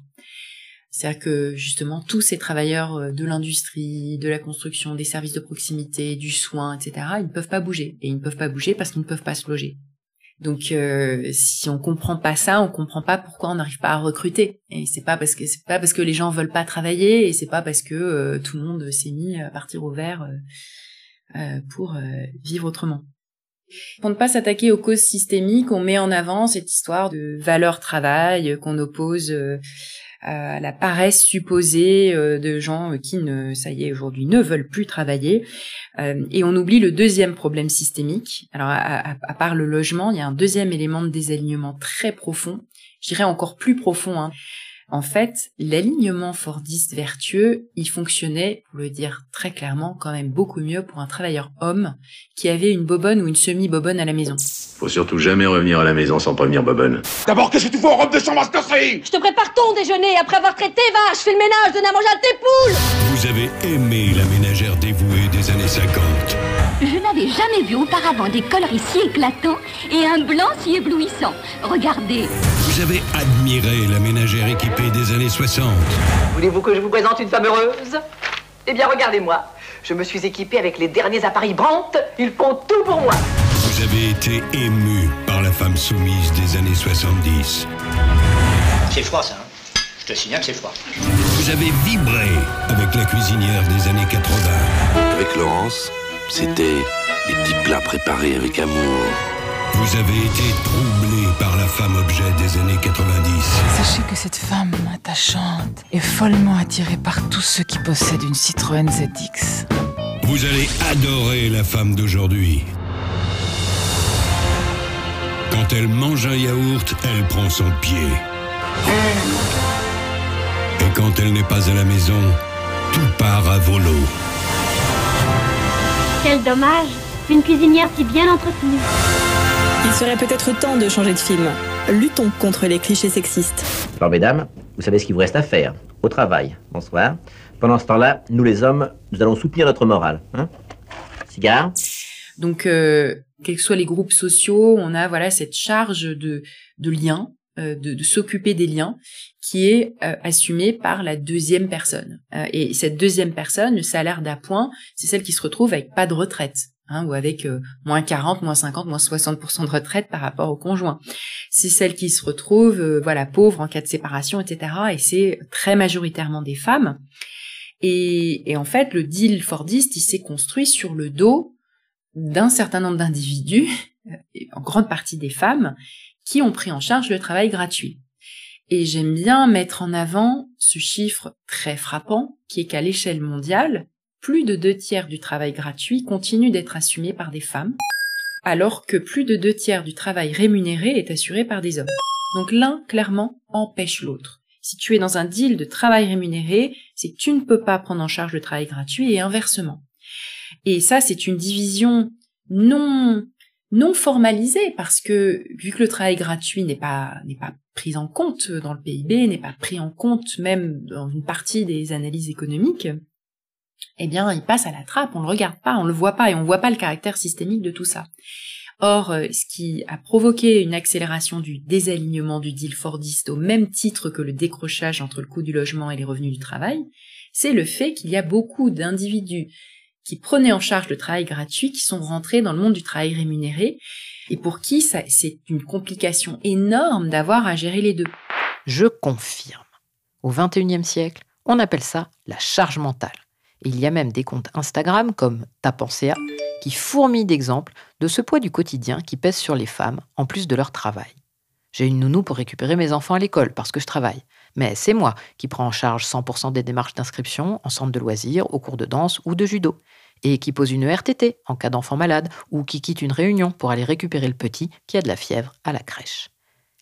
C'est-à-dire que justement tous ces travailleurs euh, de l'industrie, de la construction, des services de proximité, du soin, etc., ils ne peuvent pas bouger. Et ils ne peuvent pas bouger parce qu'ils ne peuvent pas se loger. Donc euh, si on comprend pas ça, on comprend pas pourquoi on n'arrive pas à recruter. Et c'est pas parce que c'est pas parce que les gens veulent pas travailler et c'est pas parce que euh, tout le monde s'est mis à partir au vert pour vivre autrement. Pour ne pas s'attaquer aux causes systémiques, on met en avant cette histoire de valeur travail qu'on oppose à la paresse supposée euh, de gens qui ne, ça y est, aujourd'hui ne veulent plus travailler. Euh, et on oublie le deuxième problème systémique. Alors, à, à, part le logement, il y a un deuxième élément de désalignement très profond, je dirais encore plus profond, hein, en fait, l'alignement fordiste vertueux, il fonctionnait, pour le dire très clairement, quand même beaucoup mieux pour un travailleur homme qui avait une bobonne ou une semi-bobonne à la maison. Faut surtout jamais revenir à la maison sans prévenir bobonne. D'abord, qu'est-ce que tu fais en robe de chambre à Je te prépare ton déjeuner. Après avoir traité vache, fais le ménage, donne à manger à tes poules. Vous avez aimé la ménagère dévouée des années 50. Je n'avais jamais vu auparavant des coloris si éclatants et un blanc si éblouissant. Regardez. Vous avez admiré la ménagère équipée des années 60. Voulez-vous que je vous présente une femme heureuse? Eh bien, regardez-moi. Je me suis équipée avec les derniers appareils Brandt. Ils font tout pour moi. Vous avez été ému par la femme soumise des années 70. C'est froid, ça. Hein je te signale que c'est froid. Vous avez vibré avec la cuisinière des années 80. Avec Laurence, c'était des petits plats préparés avec amour. Vous avez été troublé par la femme objet des années 90. Sachez que cette femme attachante est follement attirée par tous ceux qui possèdent une Citroën ZX. Vous allez adorer la femme d'aujourd'hui. Quand elle mange un yaourt, elle prend son pied. Et quand elle n'est pas à la maison, tout part à volo. Quel dommage Une cuisinière si bien entretenue. Il serait peut-être temps de changer de film. Luttons contre les clichés sexistes. Alors, mesdames, vous savez ce qu'il vous reste à faire. Au travail. Bonsoir. Pendant ce temps-là, nous les hommes, nous allons soutenir notre morale. Hein Cigare Donc, euh, quels que soient les groupes sociaux, on a voilà cette charge de, de lien, euh, de, de s'occuper des liens, qui est euh, assumée par la deuxième personne. Euh, et cette deuxième personne, le salaire d'appoint, c'est celle qui se retrouve avec pas de retraite. Hein, ou avec euh, moins 40, moins 50, moins 60% de retraite par rapport au conjoint. C'est celle qui se retrouve, euh, voilà, pauvre en cas de séparation, etc. Et c'est très majoritairement des femmes. Et, et en fait, le deal Fordiste, il s'est construit sur le dos d'un certain nombre d'individus, en grande partie des femmes, qui ont pris en charge le travail gratuit. Et j'aime bien mettre en avant ce chiffre très frappant, qui est qu'à l'échelle mondiale, plus de deux tiers du travail gratuit continue d'être assumé par des femmes, alors que plus de deux tiers du travail rémunéré est assuré par des hommes. Donc l'un, clairement, empêche l'autre. Si tu es dans un deal de travail rémunéré, c'est que tu ne peux pas prendre en charge le travail gratuit et inversement. Et ça, c'est une division non non formalisée parce que vu que le travail gratuit n'est pas n'est pas pris en compte dans le PIB, n'est pas pris en compte même dans une partie des analyses économiques, eh bien, il passe à la trappe, on le regarde pas, on le voit pas et on voit pas le caractère systémique de tout ça. Or, euh, ce qui a provoqué une accélération du désalignement du deal fordiste au même titre que le décrochage entre le coût du logement et les revenus du travail, c'est le fait qu'il y a beaucoup d'individus qui prenaient en charge le travail gratuit qui sont rentrés dans le monde du travail rémunéré et pour qui c'est une complication énorme d'avoir à gérer les deux. Je confirme. Au XXIe siècle, on appelle ça la charge mentale. il y a même des comptes Instagram comme Tapenséa qui fourmillent d'exemples de ce poids du quotidien qui pèse sur les femmes en plus de leur travail. J'ai une nounou pour récupérer mes enfants à l'école parce que je travaille. Mais c'est moi qui prends en charge 100% des démarches d'inscription en centre de loisirs, au cours de danse ou de judo et qui pose une RTT en cas d'enfant malade ou qui quitte une réunion pour aller récupérer le petit qui a de la fièvre à la crèche.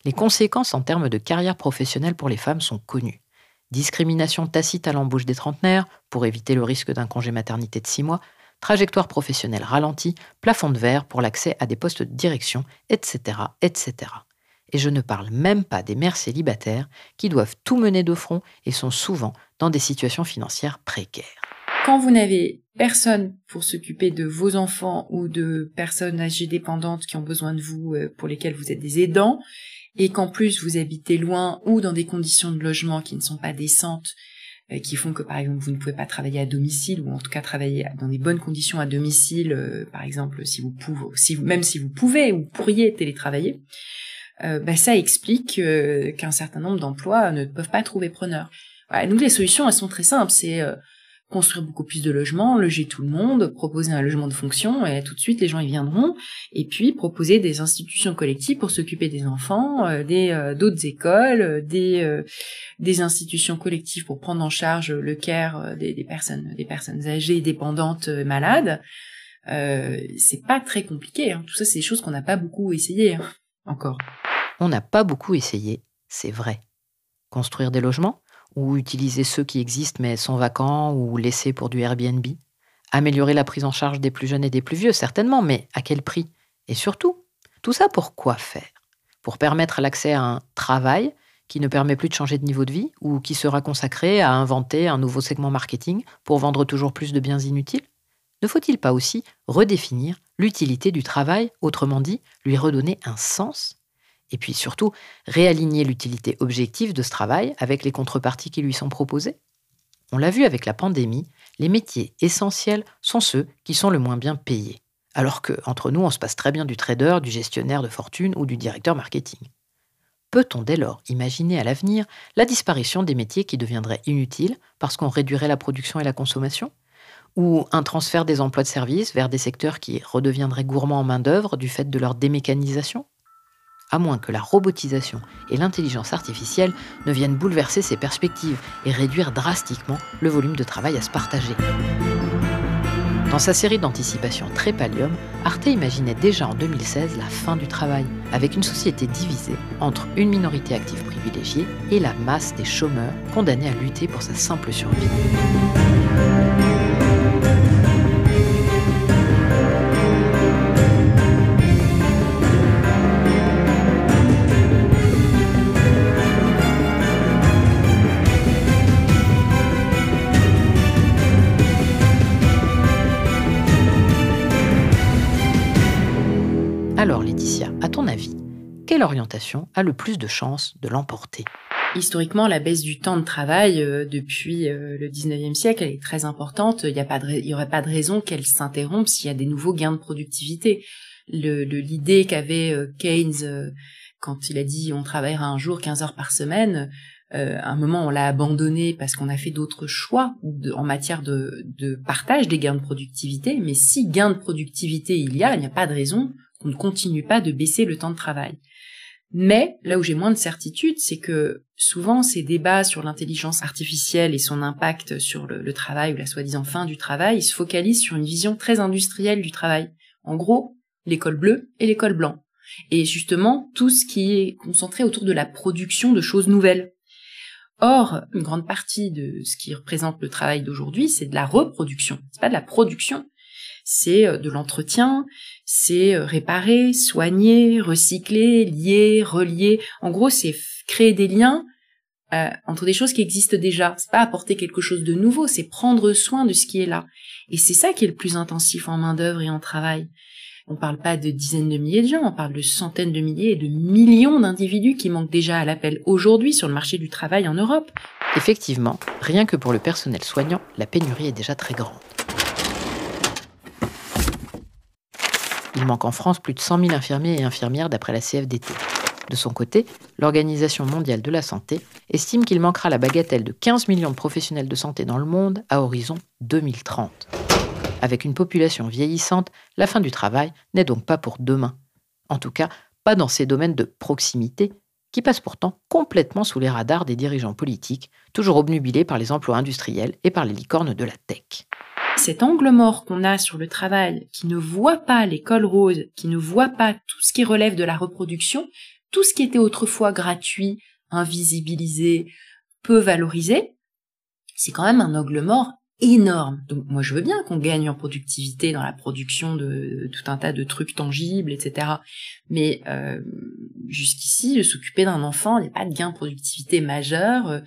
Les conséquences en termes de carrière professionnelle pour les femmes sont connues. Discrimination tacite à l'embauche des trentenaires pour éviter le risque d'un congé maternité de six mois, trajectoire professionnelle ralentie, plafond de verre pour l'accès à des postes de direction, etc., etc. Et je ne parle même pas des mères célibataires qui doivent tout mener de front et sont souvent dans des situations financières précaires. Quand vous n'avez personne pour s'occuper de vos enfants ou de personnes âgées dépendantes qui ont besoin de vous, euh, pour lesquelles vous êtes des aidants, et qu'en plus vous habitez loin ou dans des conditions de logement qui ne sont pas décentes, euh, qui font que par exemple vous ne pouvez pas travailler à domicile ou en tout cas travailler dans des bonnes conditions à domicile, euh, par exemple si vous pouvez, si vous, même si vous pouvez ou pourriez télétravailler, bah, ça explique qu'un certain nombre d'emplois ne peuvent pas trouver preneur. Voilà, donc les solutions elles sont très simples, c'est construire beaucoup plus de logements, loger tout le monde, proposer un logement de fonction et tout de suite les gens y viendront et puis proposer des institutions collectives pour s'occuper des enfants, euh, des euh, d'autres écoles, euh, des des institutions collectives pour prendre en charge le care des, des personnes des personnes âgées, dépendantes, malades. c'est pas très compliqué. Hein. Tout ça, c'est des choses qu'on n'a pas beaucoup essayé hein, encore. On n'a pas beaucoup essayé, c'est vrai. Construire des logements ou utiliser ceux qui existent mais sont vacants ou laissés pour du Airbnb. Améliorer la prise en charge des plus jeunes et des plus vieux, certainement, mais à quel prix? Et surtout, tout ça pour quoi faire? Pour permettre l'accès à un travail qui ne permet plus de changer de niveau de vie ou qui sera consacré à inventer un nouveau segment marketing pour vendre toujours plus de biens inutiles? Ne faut-il pas aussi redéfinir l'utilité du travail, autrement dit, lui redonner un sens? Et puis surtout, réaligner l'utilité objective de ce travail avec les contreparties qui lui sont proposées. On l'a vu avec la pandémie, les métiers essentiels sont ceux qui sont le moins bien payés. Alors que, entre nous, on se passe très bien du trader, du gestionnaire de fortune ou du directeur marketing. Peut-on dès lors imaginer à l'avenir la disparition des métiers qui deviendraient inutiles parce qu'on réduirait la production et la consommation? Ou un transfert des emplois de service vers des secteurs qui redeviendraient gourmands en main-d'œuvre du fait de leur démécanisation? À moins que la robotisation et l'intelligence artificielle ne viennent bouleverser ces perspectives et réduire drastiquement le volume de travail à se partager. Dans sa série d'anticipation Trépalium, Arte imaginait déjà en 2016 la fin du travail, avec une société divisée entre une minorité active privilégiée et la masse des chômeurs condamnés à lutter pour sa simple survie. Alors Laetitia, à ton avis, quelle orientation a le plus de chances de l'emporter? Historiquement, la baisse du temps de travail euh, depuis euh, le 19e siècle, est très importante. Il n'y aurait pas de raison qu'elle s'interrompe s'il y a des nouveaux gains de productivité. L'idée qu'avait euh, Keynes quand il a dit on travaillera un jour 15 heures par semaine, à un moment on l'a abandonné parce qu'on a fait d'autres choix en matière de, partage des gains de productivité. Mais si gain de productivité il y a, il n'y a pas de raison on ne continue pas de baisser le temps de travail. Mais là où j'ai moins de certitude, c'est que souvent ces débats sur l'intelligence artificielle et son impact sur le, travail ou la soi-disant fin du travail, se focalisent sur une vision très industrielle du travail. En gros, l'école bleue et l'école blanc. Et justement, tout ce qui est concentré autour de la production de choses nouvelles. Or, une grande partie de ce qui représente le travail d'aujourd'hui, c'est de la reproduction. C'est pas de la production. C'est euh, de l'entretien, c'est euh, réparer, soigner, recycler, lier, relier. En gros, c'est créer des liens euh, entre des choses qui existent déjà. C'est pas apporter quelque chose de nouveau, c'est prendre soin de ce qui est là. Et c'est ça qui est le plus intensif en main d'œuvre et en travail. On parle pas de dizaines de milliers de gens, on parle de centaines de milliers et de millions d'individus qui manquent déjà à l'appel aujourd'hui sur le marché du travail en Europe. Effectivement, rien que pour le personnel soignant, la pénurie est déjà très grande. Il manque en France plus de 100 000 infirmiers et infirmières d'après la CFDT. De son côté, l'Organisation mondiale de la santé estime qu'il manquera la bagatelle de 15 millions de professionnels de santé dans le monde à horizon 2030. Avec une population vieillissante, la fin du travail n'est donc pas pour demain. En tout cas, pas dans ces domaines de proximité qui passent pourtant complètement sous les radars des dirigeants politiques, toujours obnubilés par les emplois industriels et par les licornes de la tech. Cet angle mort qu'on a sur le travail, qui ne voit pas l'école rose, qui ne voit pas tout ce qui relève de la reproduction, tout ce qui était autrefois gratuit, invisibilisé, peu valorisé, c'est quand même un angle mort énorme. Donc moi je veux bien qu'on gagne en productivité dans la production de, tout un tas de trucs tangibles, etc. Mais euh, jusqu'ici, s'occuper d'un enfant, il n'y a pas de gain de productivité majeur.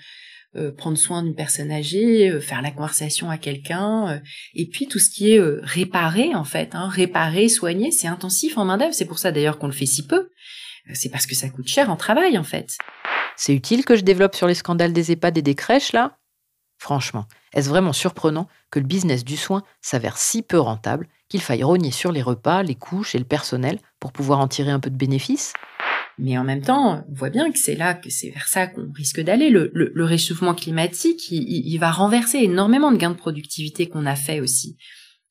Euh, euh, prendre soin d'une personne âgée, faire la conversation à quelqu'un, et puis tout ce qui est réparer en fait, hein, réparer, soigner, c'est intensif en main d'œuvre. C'est pour ça d'ailleurs qu'on le fait si peu. C'est parce que ça coûte cher en travail en fait. C'est utile que je développe sur les scandales des EHPAD et des crèches là? Franchement, est-ce vraiment surprenant que le business du soin s'avère si peu rentable qu'il faille rogner sur les repas, les couches et le personnel pour pouvoir en tirer un peu de bénéfice mais en même temps, on voit bien que c'est là, que c'est vers ça qu'on risque d'aller. Le, réchauffement climatique, il, va renverser énormément de gains de productivité qu'on a fait aussi,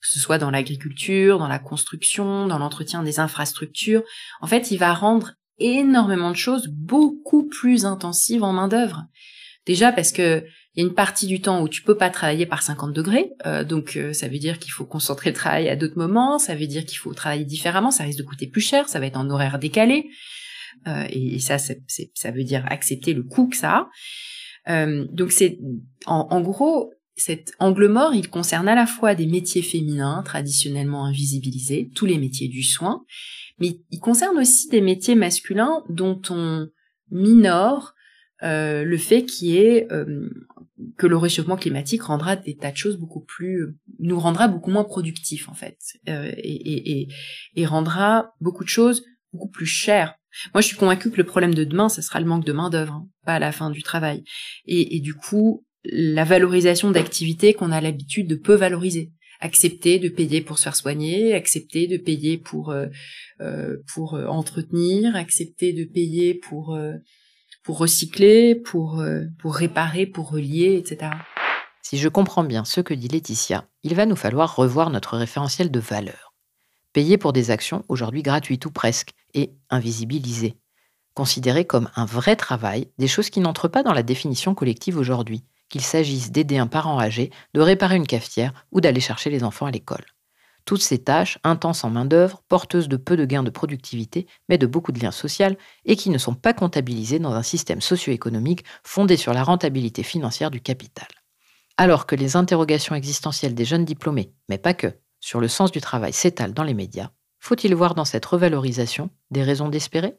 que ce soit dans l'agriculture, dans la construction, dans l'entretien des infrastructures. En fait, il va rendre énormément de choses beaucoup plus intensives en main d'œuvre. Déjà parce que il y a une partie du temps où tu peux pas travailler par 50 degrés, euh, donc euh, ça veut dire qu'il faut concentrer le travail à d'autres moments, ça veut dire qu'il faut travailler différemment, ça risque de coûter plus cher, ça va être en horaire décalé, et, ça, ça veut dire accepter le coût que ça a. donc c'est en, gros cet angle mort, il concerne à la fois des métiers féminins traditionnellement invisibilisés, tous les métiers du soin, mais il concerne aussi des métiers masculins dont on minore euh, le fait qui est euh, que le réchauffement climatique rendra des tas de choses beaucoup plus nous rendra beaucoup moins productifs en fait euh, et, rendra beaucoup de choses beaucoup plus chères. Moi, je suis convaincue que le problème de demain, ce sera le manque de main d'œuvre, hein, pas la fin du travail. Et, du coup, la valorisation d'activités qu'on a l'habitude de peu valoriser accepter de payer pour se faire soigner, accepter de payer pour euh, pour entretenir, accepter de payer pour pour recycler, pour, euh, pour réparer, pour relier, etc. Si je comprends bien ce que dit Laetitia, il va nous falloir revoir notre référentiel de valeur. Payer pour des actions aujourd'hui gratuites ou presque, et invisibilisées. Considérer comme un vrai travail des choses qui n'entrent pas dans la définition collective aujourd'hui, qu'il s'agisse d'aider un parent âgé, de réparer une cafetière ou d'aller chercher les enfants à l'école. Toutes ces tâches, intenses en main-d'œuvre, porteuses de peu de gains de productivité, mais de beaucoup de liens sociaux, et qui ne sont pas comptabilisées dans un système socio-économique fondé sur la rentabilité financière du capital. Alors que les interrogations existentielles des jeunes diplômés, mais pas que, sur le sens du travail s'étalent dans les médias, faut-il voir dans cette revalorisation des raisons d'espérer?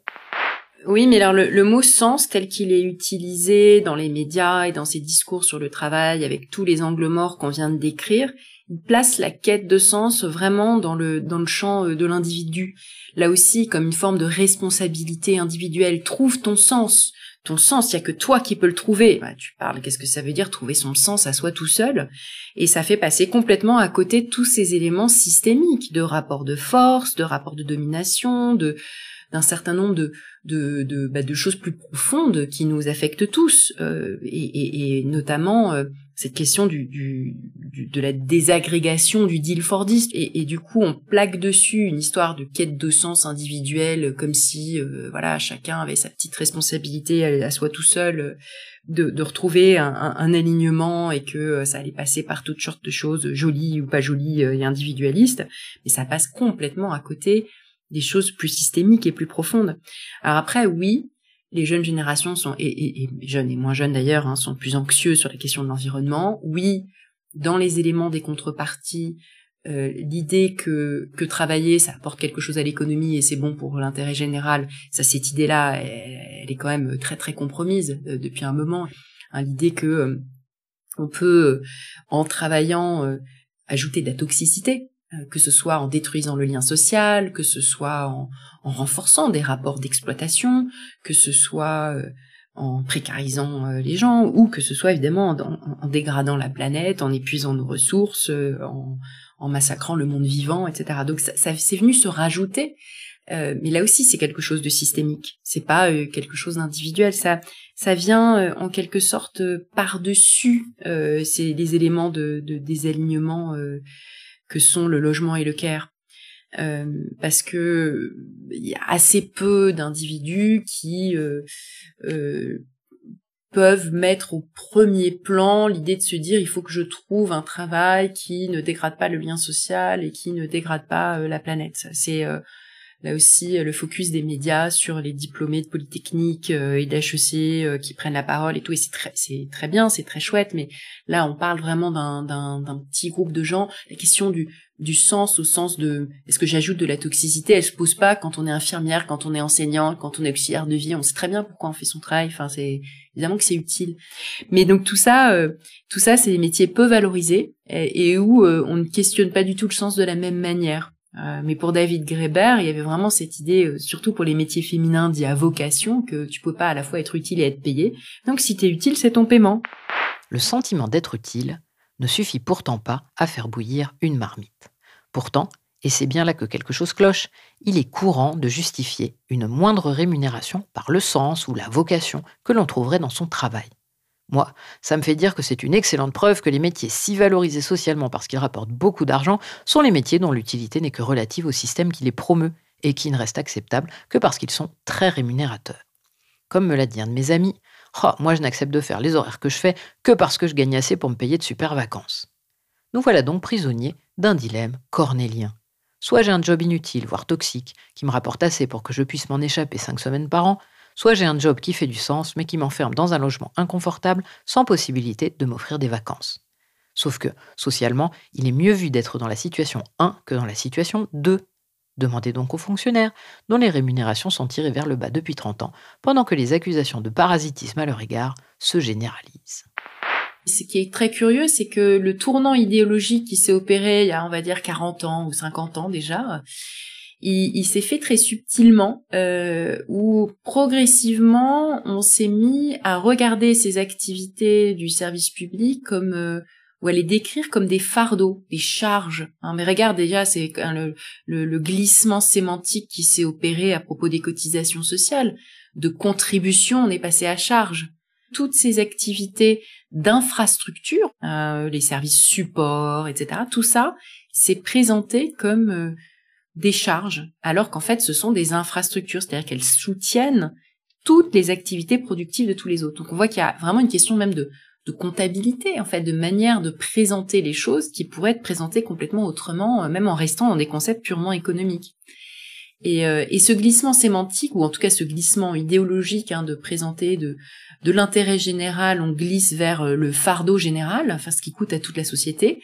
Oui, mais alors le, mot sens tel qu'il est utilisé dans les médias et dans ces discours sur le travail avec tous les angles morts qu'on vient de décrire, il place la quête de sens vraiment dans le dans le champ euh, de l'individu. Là aussi, comme une forme de responsabilité individuelle. Trouve ton sens. Ton sens, il y a que toi qui peux le trouver. Bah, tu parles, qu'est-ce que ça veut dire trouver son sens à soi tout seul? Et ça fait passer complètement à côté tous ces éléments systémiques de rapport de force, de rapport de domination, de d'un certain nombre de de de, bah, de choses plus profondes qui nous affectent tous euh, et, et, et, notamment euh, cette question du, du, du, de la désagrégation du deal fordiste. Et, et, du coup on plaque dessus une histoire de quête de sens individuelle comme si euh, voilà chacun avait sa petite responsabilité à, soi tout seul de, de retrouver un, un, un, alignement et que ça allait passer par toutes sortes de choses jolies ou pas jolies et individualistes. Mais ça passe complètement à côté des choses plus systémiques et plus profondes. Alors après, oui, les jeunes générations sont, et, et, et jeunes et moins jeunes d'ailleurs, hein, sont plus anxieux sur la question de l'environnement. Oui, dans les éléments des contreparties, euh, l'idée que, que travailler, ça apporte quelque chose à l'économie et c'est bon pour l'intérêt général, ça, cette idée-là, elle, est quand même très très compromise euh, depuis un moment. Hein, l'idée que euh, on peut, en travaillant, ajouter de la toxicité euh, que ce soit en détruisant le lien social, que ce soit en, en renforçant des rapports d'exploitation, que ce soit euh, en précarisant euh, les gens, ou que ce soit évidemment en, dégradant la planète, en épuisant nos ressources, en, massacrant le monde vivant, etc. Donc ça, c'est venu se rajouter, mais là aussi c'est quelque chose de systémique. C'est pas quelque chose d'individuel. Ça, ça vient en quelque sorte par dessus. c'est les éléments de, de désalignement que sont le logement et le care. Euh, parce que il y a assez peu d'individus qui euh, euh, peuvent mettre au premier plan l'idée de se dire il faut que je trouve un travail qui ne dégrade pas le lien social et qui ne dégrade pas la planète. C'est là aussi le focus des médias sur les diplômés de Polytechnique et d'HEC qui prennent la parole et tout. Et c'est très c'est très bien c'est très chouette mais là on parle vraiment d'un d'un d'un petit groupe de gens. La question du du sens au sens de est-ce que j'ajoute de la toxicité? Elle se pose pas quand on est infirmière quand on est enseignant quand on est auxiliaire de vie. On sait très bien pourquoi on fait son travail. Enfin c'est évidemment que c'est utile. Mais donc tout ça euh, tout ça c'est des métiers peu valorisés et, où euh, on ne questionne pas du tout le sens de la même manière euh, mais pour David Greber, il y avait vraiment cette idée, euh, surtout pour les métiers féminins dits à vocation, que tu peux pas à la fois être utile et être payé. Donc si tu es utile, c'est ton paiement. Le sentiment d'être utile ne suffit pourtant pas à faire bouillir une marmite. Pourtant, et c'est bien là que quelque chose cloche, il est courant de justifier une moindre rémunération par le sens ou la vocation que l'on trouverait dans son travail. Moi, ça me fait dire que c'est une excellente preuve que les métiers si valorisés socialement parce qu'ils rapportent beaucoup d'argent sont les métiers dont l'utilité n'est que relative au système qui les promeut et qui ne restent acceptables que parce qu'ils sont très rémunérateurs. Comme me l'a dit un de mes amis, oh, moi je n'accepte de faire les horaires que je fais que parce que je gagne assez pour me payer de super vacances. Nous voilà donc prisonniers d'un dilemme cornélien. Soit j'ai un job inutile, voire toxique, qui me rapporte assez pour que je puisse m'en échapper cinq semaines par an, soit j'ai un job qui fait du sens, mais qui m'enferme dans un logement inconfortable, sans possibilité de m'offrir des vacances. Sauf que, socialement, il est mieux vu d'être dans la situation 1 que dans la situation 2. Demandez donc aux fonctionnaires, dont les rémunérations sont tirées vers le bas depuis 30 ans, pendant que les accusations de parasitisme à leur égard se généralisent. Ce qui est très curieux, c'est que le tournant idéologique qui s'est opéré il y a, on va dire, 40 ans ou 50 ans déjà, il, il s'est fait très subtilement, euh, où progressivement on s'est mis à regarder ces activités du service public comme euh, ou à les décrire comme des fardeaux, des charges. Hein, mais regarde déjà, c'est le, le, le, glissement sémantique qui s'est opéré à propos des cotisations sociales. De contribution, on est passé à charge. Toutes ces activités d'infrastructure, euh, les services support, etc., tout ça, s'est présenté comme euh, des charges, alors qu'en fait ce sont des infrastructures, c'est-à-dire qu'elles soutiennent toutes les activités productives de tous les autres. Donc on voit qu'il y a vraiment une question même de, comptabilité, en fait, de manière de présenter les choses qui pourraient être présentées complètement autrement, euh, même en restant dans des concepts purement économiques. Et, euh, et ce glissement sémantique, ou en tout cas ce glissement idéologique hein, de présenter de, de l'intérêt général, on glisse vers euh, le fardeau général, enfin ce qui coûte à toute la société,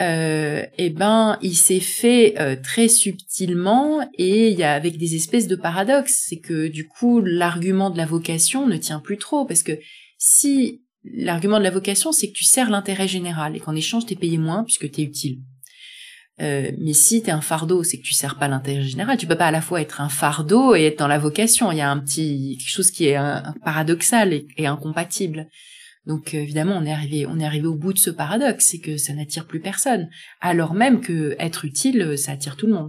euh, eh ben, il s'est fait euh, très subtilement et il y a avec des espèces de paradoxes. C'est que du coup, l'argument de la vocation ne tient plus trop parce que si l'argument de la vocation, c'est que tu sers l'intérêt général et qu'en échange, t'es payé moins puisque t'es utile. Euh, mais si t'es un fardeau, c'est que tu sers pas l'intérêt général. Tu peux pas à la fois être un fardeau et être dans la vocation. Il y a un petit quelque chose qui est un, paradoxal et incompatible. Donc euh, évidemment, on est arrivé, au bout de ce paradoxe, c'est que ça n'attire plus personne, alors même que être utile, ça attire tout le monde.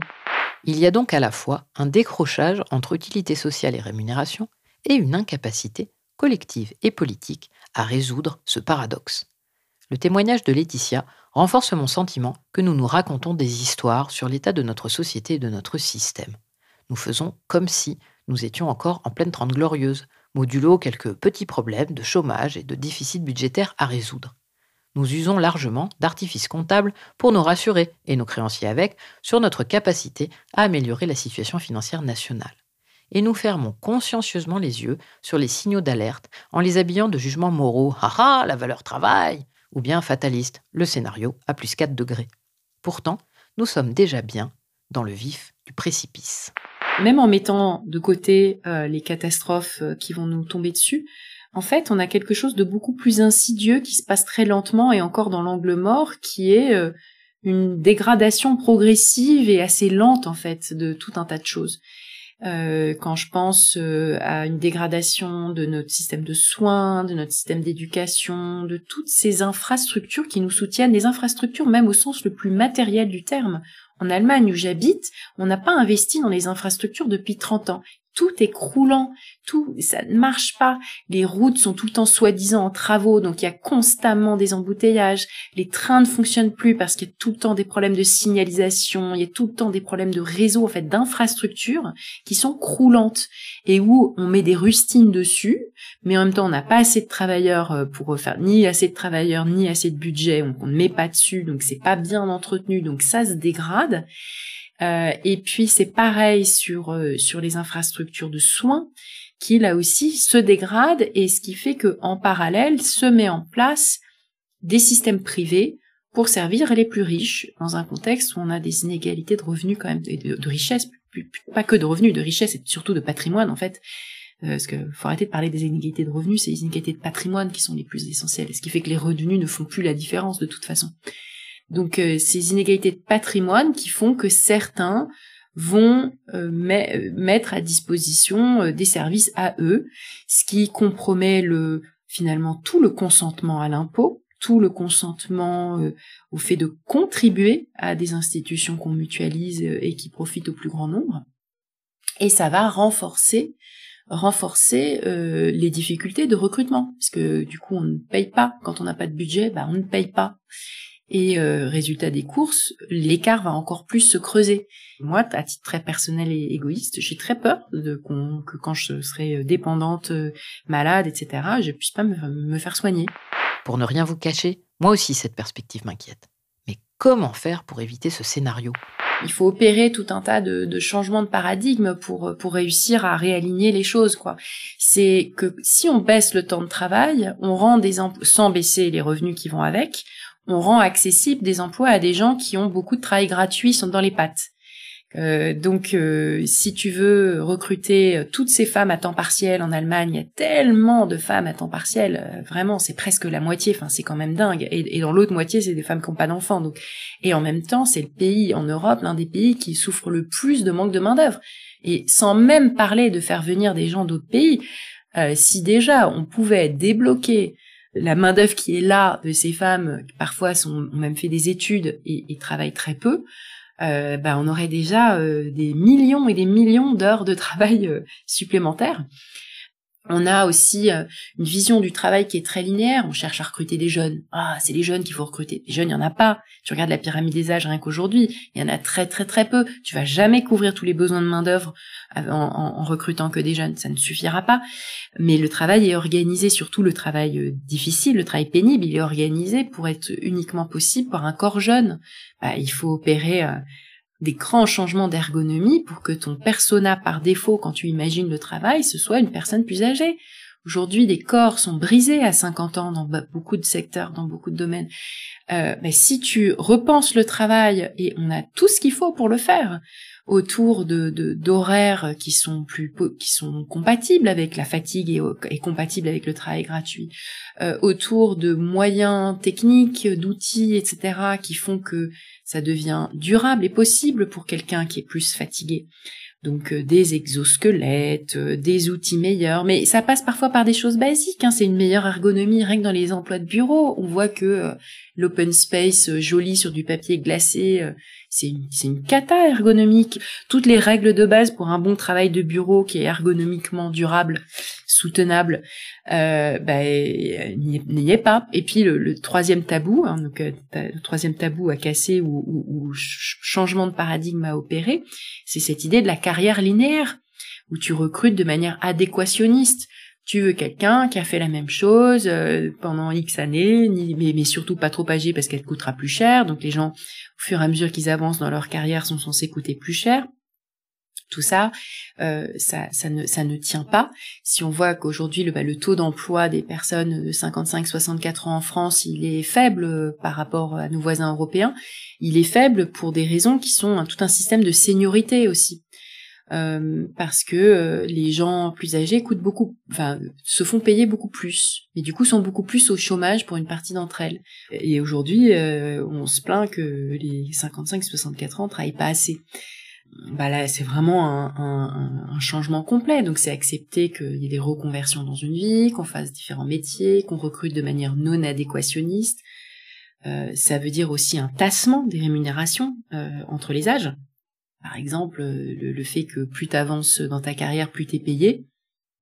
Il y a donc à la fois un décrochage entre utilité sociale et rémunération et une incapacité collective et politique à résoudre ce paradoxe. Le témoignage de Laetitia renforce mon sentiment que nous nous racontons des histoires sur l'état de notre société et de notre système. Nous faisons comme si nous étions encore en pleine Trente Glorieuse, modulo quelques petits problèmes de chômage et de déficit budgétaire à résoudre. Nous usons largement d'artifices comptables pour nous rassurer, et nos créanciers avec, sur notre capacité à améliorer la situation financière nationale. Et nous fermons consciencieusement les yeux sur les signaux d'alerte en les habillant de jugements moraux. Ah ah, la valeur travail Ou bien fataliste, le scénario à plus 4 degrés. Pourtant, nous sommes déjà bien dans le vif du précipice. Même en mettant de côté euh, les catastrophes euh, qui vont nous tomber dessus, en fait, on a quelque chose de beaucoup plus insidieux qui se passe très lentement et encore dans l'angle mort, qui est euh, une dégradation progressive et assez lente en fait de tout un tas de choses. Quand je pense à une dégradation de notre système de soins, de notre système d'éducation, de toutes ces infrastructures qui nous soutiennent, des infrastructures même au sens le plus matériel du terme. En Allemagne où j'habite, on n'a pas investi dans les infrastructures depuis 30 ans tout est croulant, tout, ça ne marche pas. Les routes sont tout le temps soi-disant en travaux, donc il y a constamment des embouteillages. Les trains ne fonctionnent plus parce qu'il y a tout le temps des problèmes de signalisation, il y a tout le temps des problèmes de réseau, en fait, d'infrastructures qui sont croulantes et où on met des rustines dessus, mais en même temps on n'a pas assez de travailleurs euh, pour faire ni assez de travailleurs ni assez de budget, on ne met pas dessus, donc c'est pas bien entretenu, donc ça se dégrade. Euh, et puis c'est pareil sur euh, sur les infrastructures de soins qui là aussi se dégradent et ce qui fait que en parallèle se met en place des systèmes privés pour servir les plus riches dans un contexte où on a des inégalités de revenus quand même de, de, richesse pas que de revenus de richesse et surtout de patrimoine en fait. Euh, parce que faut arrêter de parler des inégalités de revenus c'est les inégalités de patrimoine qui sont les plus essentielles ce qui fait que les revenus ne font plus la différence de toute façon donc euh, ces inégalités de patrimoine qui font que certains vont euh, mettre à disposition euh, des services à eux, ce qui compromet le finalement tout le consentement à l'impôt, tout le consentement au fait de contribuer à des institutions qu'on mutualise et qui profitent au plus grand nombre. Et ça va renforcer renforcer les difficultés de recrutement. Parce que du coup on ne paye pas. Quand on n'a pas de budget bah on ne paye pas et euh, résultat des courses, l'écart va encore plus se creuser. Moi, à titre très personnel et égoïste, j'ai très peur de que quand je serai dépendante, euh, malade, etc., je puisse pas me, faire soigner. Pour ne rien vous cacher, moi aussi cette perspective m'inquiète. Mais comment faire pour éviter ce scénario? Il faut opérer tout un tas de, de, changements de paradigme pour pour réussir à réaligner les choses quoi. C'est que si on baisse le temps de travail, on rend des sans baisser les revenus qui vont avec, on rend accessible des emplois à des gens qui ont beaucoup de travail gratuit, sont dans les pattes. Euh, donc, euh, si tu veux recruter euh, toutes ces femmes à temps partiel en Allemagne, il y a tellement de femmes à temps partiel, vraiment, c'est presque la moitié. Enfin, c'est quand même dingue. Et, dans l'autre moitié, c'est des femmes qui n'ont pas d'enfants. Donc, et en même temps, c'est le pays en Europe, l'un des pays qui souffre le plus de manque de main d'œuvre. Et sans même parler de faire venir des gens d'autres pays, si déjà on pouvait débloquer la main d'œuvre qui est là de ces femmes parfois sont, ont même fait des études et, travaillent très peu, euh, bah, on aurait déjà euh, des millions et des millions d'heures de travail euh, supplémentaires. On a aussi euh, une vision du travail qui est très linéaire. On cherche à recruter des jeunes. Ah, c'est les jeunes qu'il faut recruter. Les jeunes, il y en a pas. Tu regardes la pyramide des âges rien qu'aujourd'hui, il y en a très très très peu. Tu vas jamais couvrir tous les besoins de main d'œuvre en, en, recrutant que des jeunes. Ça ne suffira pas. Mais le travail est organisé, surtout le travail euh, difficile, le travail pénible, il est organisé pour être uniquement possible par un corps jeune. Bah, il faut opérer euh, des grands changements d'ergonomie pour que ton persona par défaut quand tu imagines le travail, ce soit une personne plus âgée. Aujourd'hui, des corps sont brisés à 50 ans dans beaucoup de secteurs, dans beaucoup de domaines. Euh, mais si tu repenses le travail, et on a tout ce qu'il faut pour le faire, autour de d'horaires qui sont plus qui sont compatibles avec la fatigue et, compatibles avec le travail gratuit, euh, autour de moyens techniques, d'outils, etc., qui font que ça devient durable et possible pour quelqu'un qui est plus fatigué. Donc euh, des exosquelettes, euh, des outils meilleurs, mais ça passe parfois par des choses basiques. Hein. C'est une meilleure ergonomie rien que dans les emplois de bureau. On voit que l'open space joli sur du papier glacé, c'est une, une cata ergonomique. Toutes les règles de base pour un bon travail de bureau qui est ergonomiquement durable, soutenable, euh, bah, n'y est pas. Et puis le, troisième tabou, hein, donc euh, le troisième tabou à casser ou, ou changement de paradigme à opérer, c'est cette idée de la carrière linéaire où tu recrutes de manière adéquationniste tu veux quelqu'un qui a fait la même chose euh, pendant X années, mais, surtout pas trop âgé parce qu'elle coûtera plus cher. Donc les gens, au fur et à mesure qu'ils avancent dans leur carrière, sont censés coûter plus cher. Tout ça, euh, ça, ne, tient pas. Si on voit qu'aujourd'hui le, bah, le taux d'emploi des personnes de 55-64 ans en France, il est faible euh, par rapport à nos voisins européens, il est faible pour des raisons qui sont tout un système de seniorité aussi. Euh, parce que euh, les gens plus âgés coûtent beaucoup, enfin, se font payer beaucoup plus, et du coup sont beaucoup plus au chômage pour une partie d'entre elles. Et aujourd'hui, euh, on se plaint que les 55-64 ans travaillent pas assez. Bah là, c'est vraiment un, un, un, changement complet. Donc, c'est accepter qu'il y ait des reconversions dans une vie, qu'on fasse différents métiers, qu'on recrute de manière non adéquationniste. ça veut dire aussi un tassement des rémunérations entre les âges. Par exemple, le, fait que plus t'avances dans ta carrière, plus t'es payé.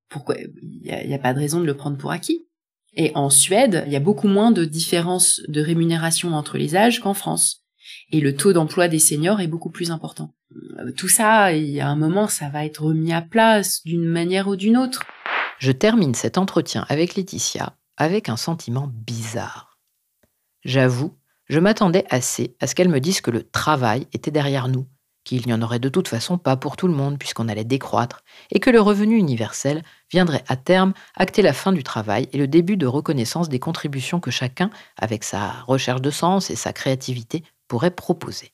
Pourquoi Il n'y a, pas de raison de le prendre pour acquis. Et en Suède, il y a beaucoup moins de différence de rémunération entre les âges qu'en France. Et le taux d'emploi des seniors est beaucoup plus important. Euh, tout ça, il y a un moment, ça va être remis à place d'une manière ou d'une autre. Je termine cet entretien avec Laetitia avec un sentiment bizarre. J'avoue, je m'attendais assez à ce qu'elle me dise que le travail était derrière nous, qu'il n'y en aurait de toute façon pas pour tout le monde puisqu'on allait décroître, et que le revenu universel viendrait à terme acter la fin du travail et le début de reconnaissance des contributions que chacun, avec sa recherche de sens et sa créativité, pourrait proposer.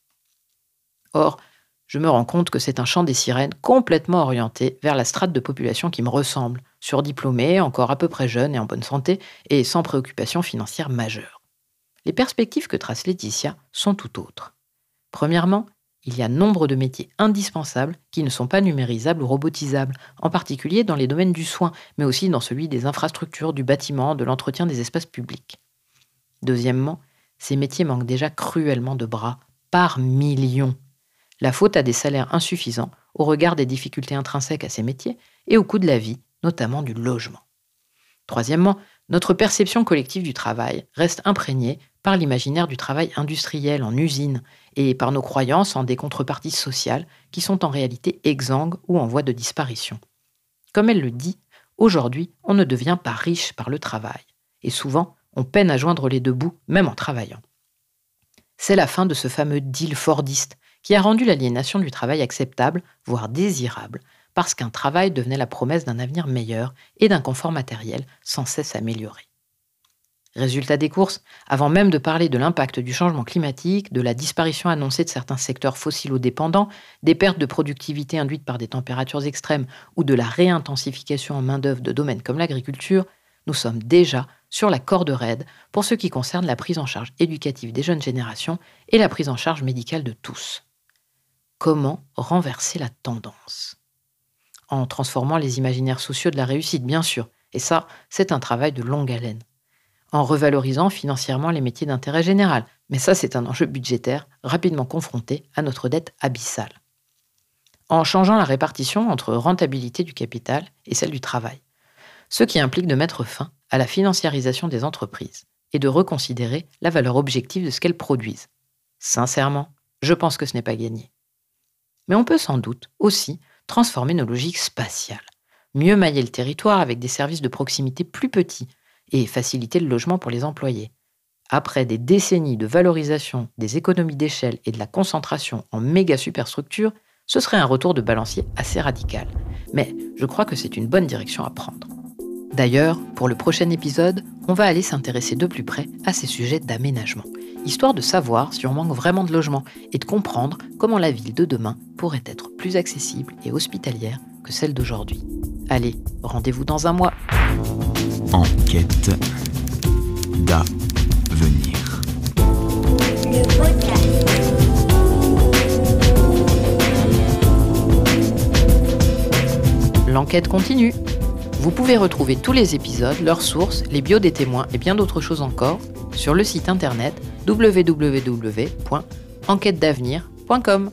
Or, je me rends compte que c'est un chant des sirènes complètement orienté vers la strate de population qui me ressemble, surdiplômée, encore à peu près jeune et en bonne santé, et sans préoccupation financière majeure. Les perspectives que trace Laetitia sont tout autres. Premièrement, il y a nombre de métiers indispensables qui ne sont pas numérisables ou robotisables, en particulier dans les domaines du soin, mais aussi dans celui des infrastructures, du bâtiment, de l'entretien des espaces publics. Deuxièmement, ces métiers manquent déjà cruellement de bras, par millions. La faute à des salaires insuffisants au regard des difficultés intrinsèques à ces métiers et au coût de la vie, notamment du logement. Troisièmement, notre perception collective du travail reste imprégnée par l'imaginaire du travail industriel en usine et par nos croyances en des contreparties sociales qui sont en réalité exsangues ou en voie de disparition. Comme elle le dit, aujourd'hui, on ne devient pas riche par le travail, et souvent, on peine à joindre les deux bouts, même en travaillant. C'est la fin de ce fameux deal fordiste qui a rendu l'aliénation du travail acceptable, voire désirable, parce qu'un travail devenait la promesse d'un avenir meilleur et d'un confort matériel sans cesse amélioré. Résultat des courses, avant même de parler de l'impact du changement climatique, de la disparition annoncée de certains secteurs fossilo-dépendants, des pertes de productivité induites par des températures extrêmes ou de la réintensification en main-d'œuvre de domaines comme l'agriculture, nous sommes déjà sur la corde raide pour ce qui concerne la prise en charge éducative des jeunes générations et la prise en charge médicale de tous. Comment renverser la tendance? En transformant les imaginaires sociaux de la réussite, bien sûr, et ça, c'est un travail de longue haleine en revalorisant financièrement les métiers d'intérêt général. Mais ça, c'est un enjeu budgétaire rapidement confronté à notre dette abyssale. En changeant la répartition entre rentabilité du capital et celle du travail. Ce qui implique de mettre fin à la financiarisation des entreprises et de reconsidérer la valeur objective de ce qu'elles produisent. Sincèrement, je pense que ce n'est pas gagné. Mais on peut sans doute aussi transformer nos logiques spatiales, mieux mailler le territoire avec des services de proximité plus petits et faciliter le logement pour les employés. Après des décennies de valorisation des économies d'échelle et de la concentration en méga superstructures, ce serait un retour de balancier assez radical. Mais je crois que c'est une bonne direction à prendre. D'ailleurs, pour le prochain épisode, on va aller s'intéresser de plus près à ces sujets d'aménagement, histoire de savoir si on manque vraiment de logements et de comprendre comment la ville de demain pourrait être plus accessible et hospitalière que celle d'aujourd'hui. Allez, rendez-vous dans un mois. Enquête d'avenir. L'enquête continue. Vous pouvez retrouver tous les épisodes, leurs sources, les bios des témoins et bien d'autres choses encore sur le site internet www.enquêtedavenir .com.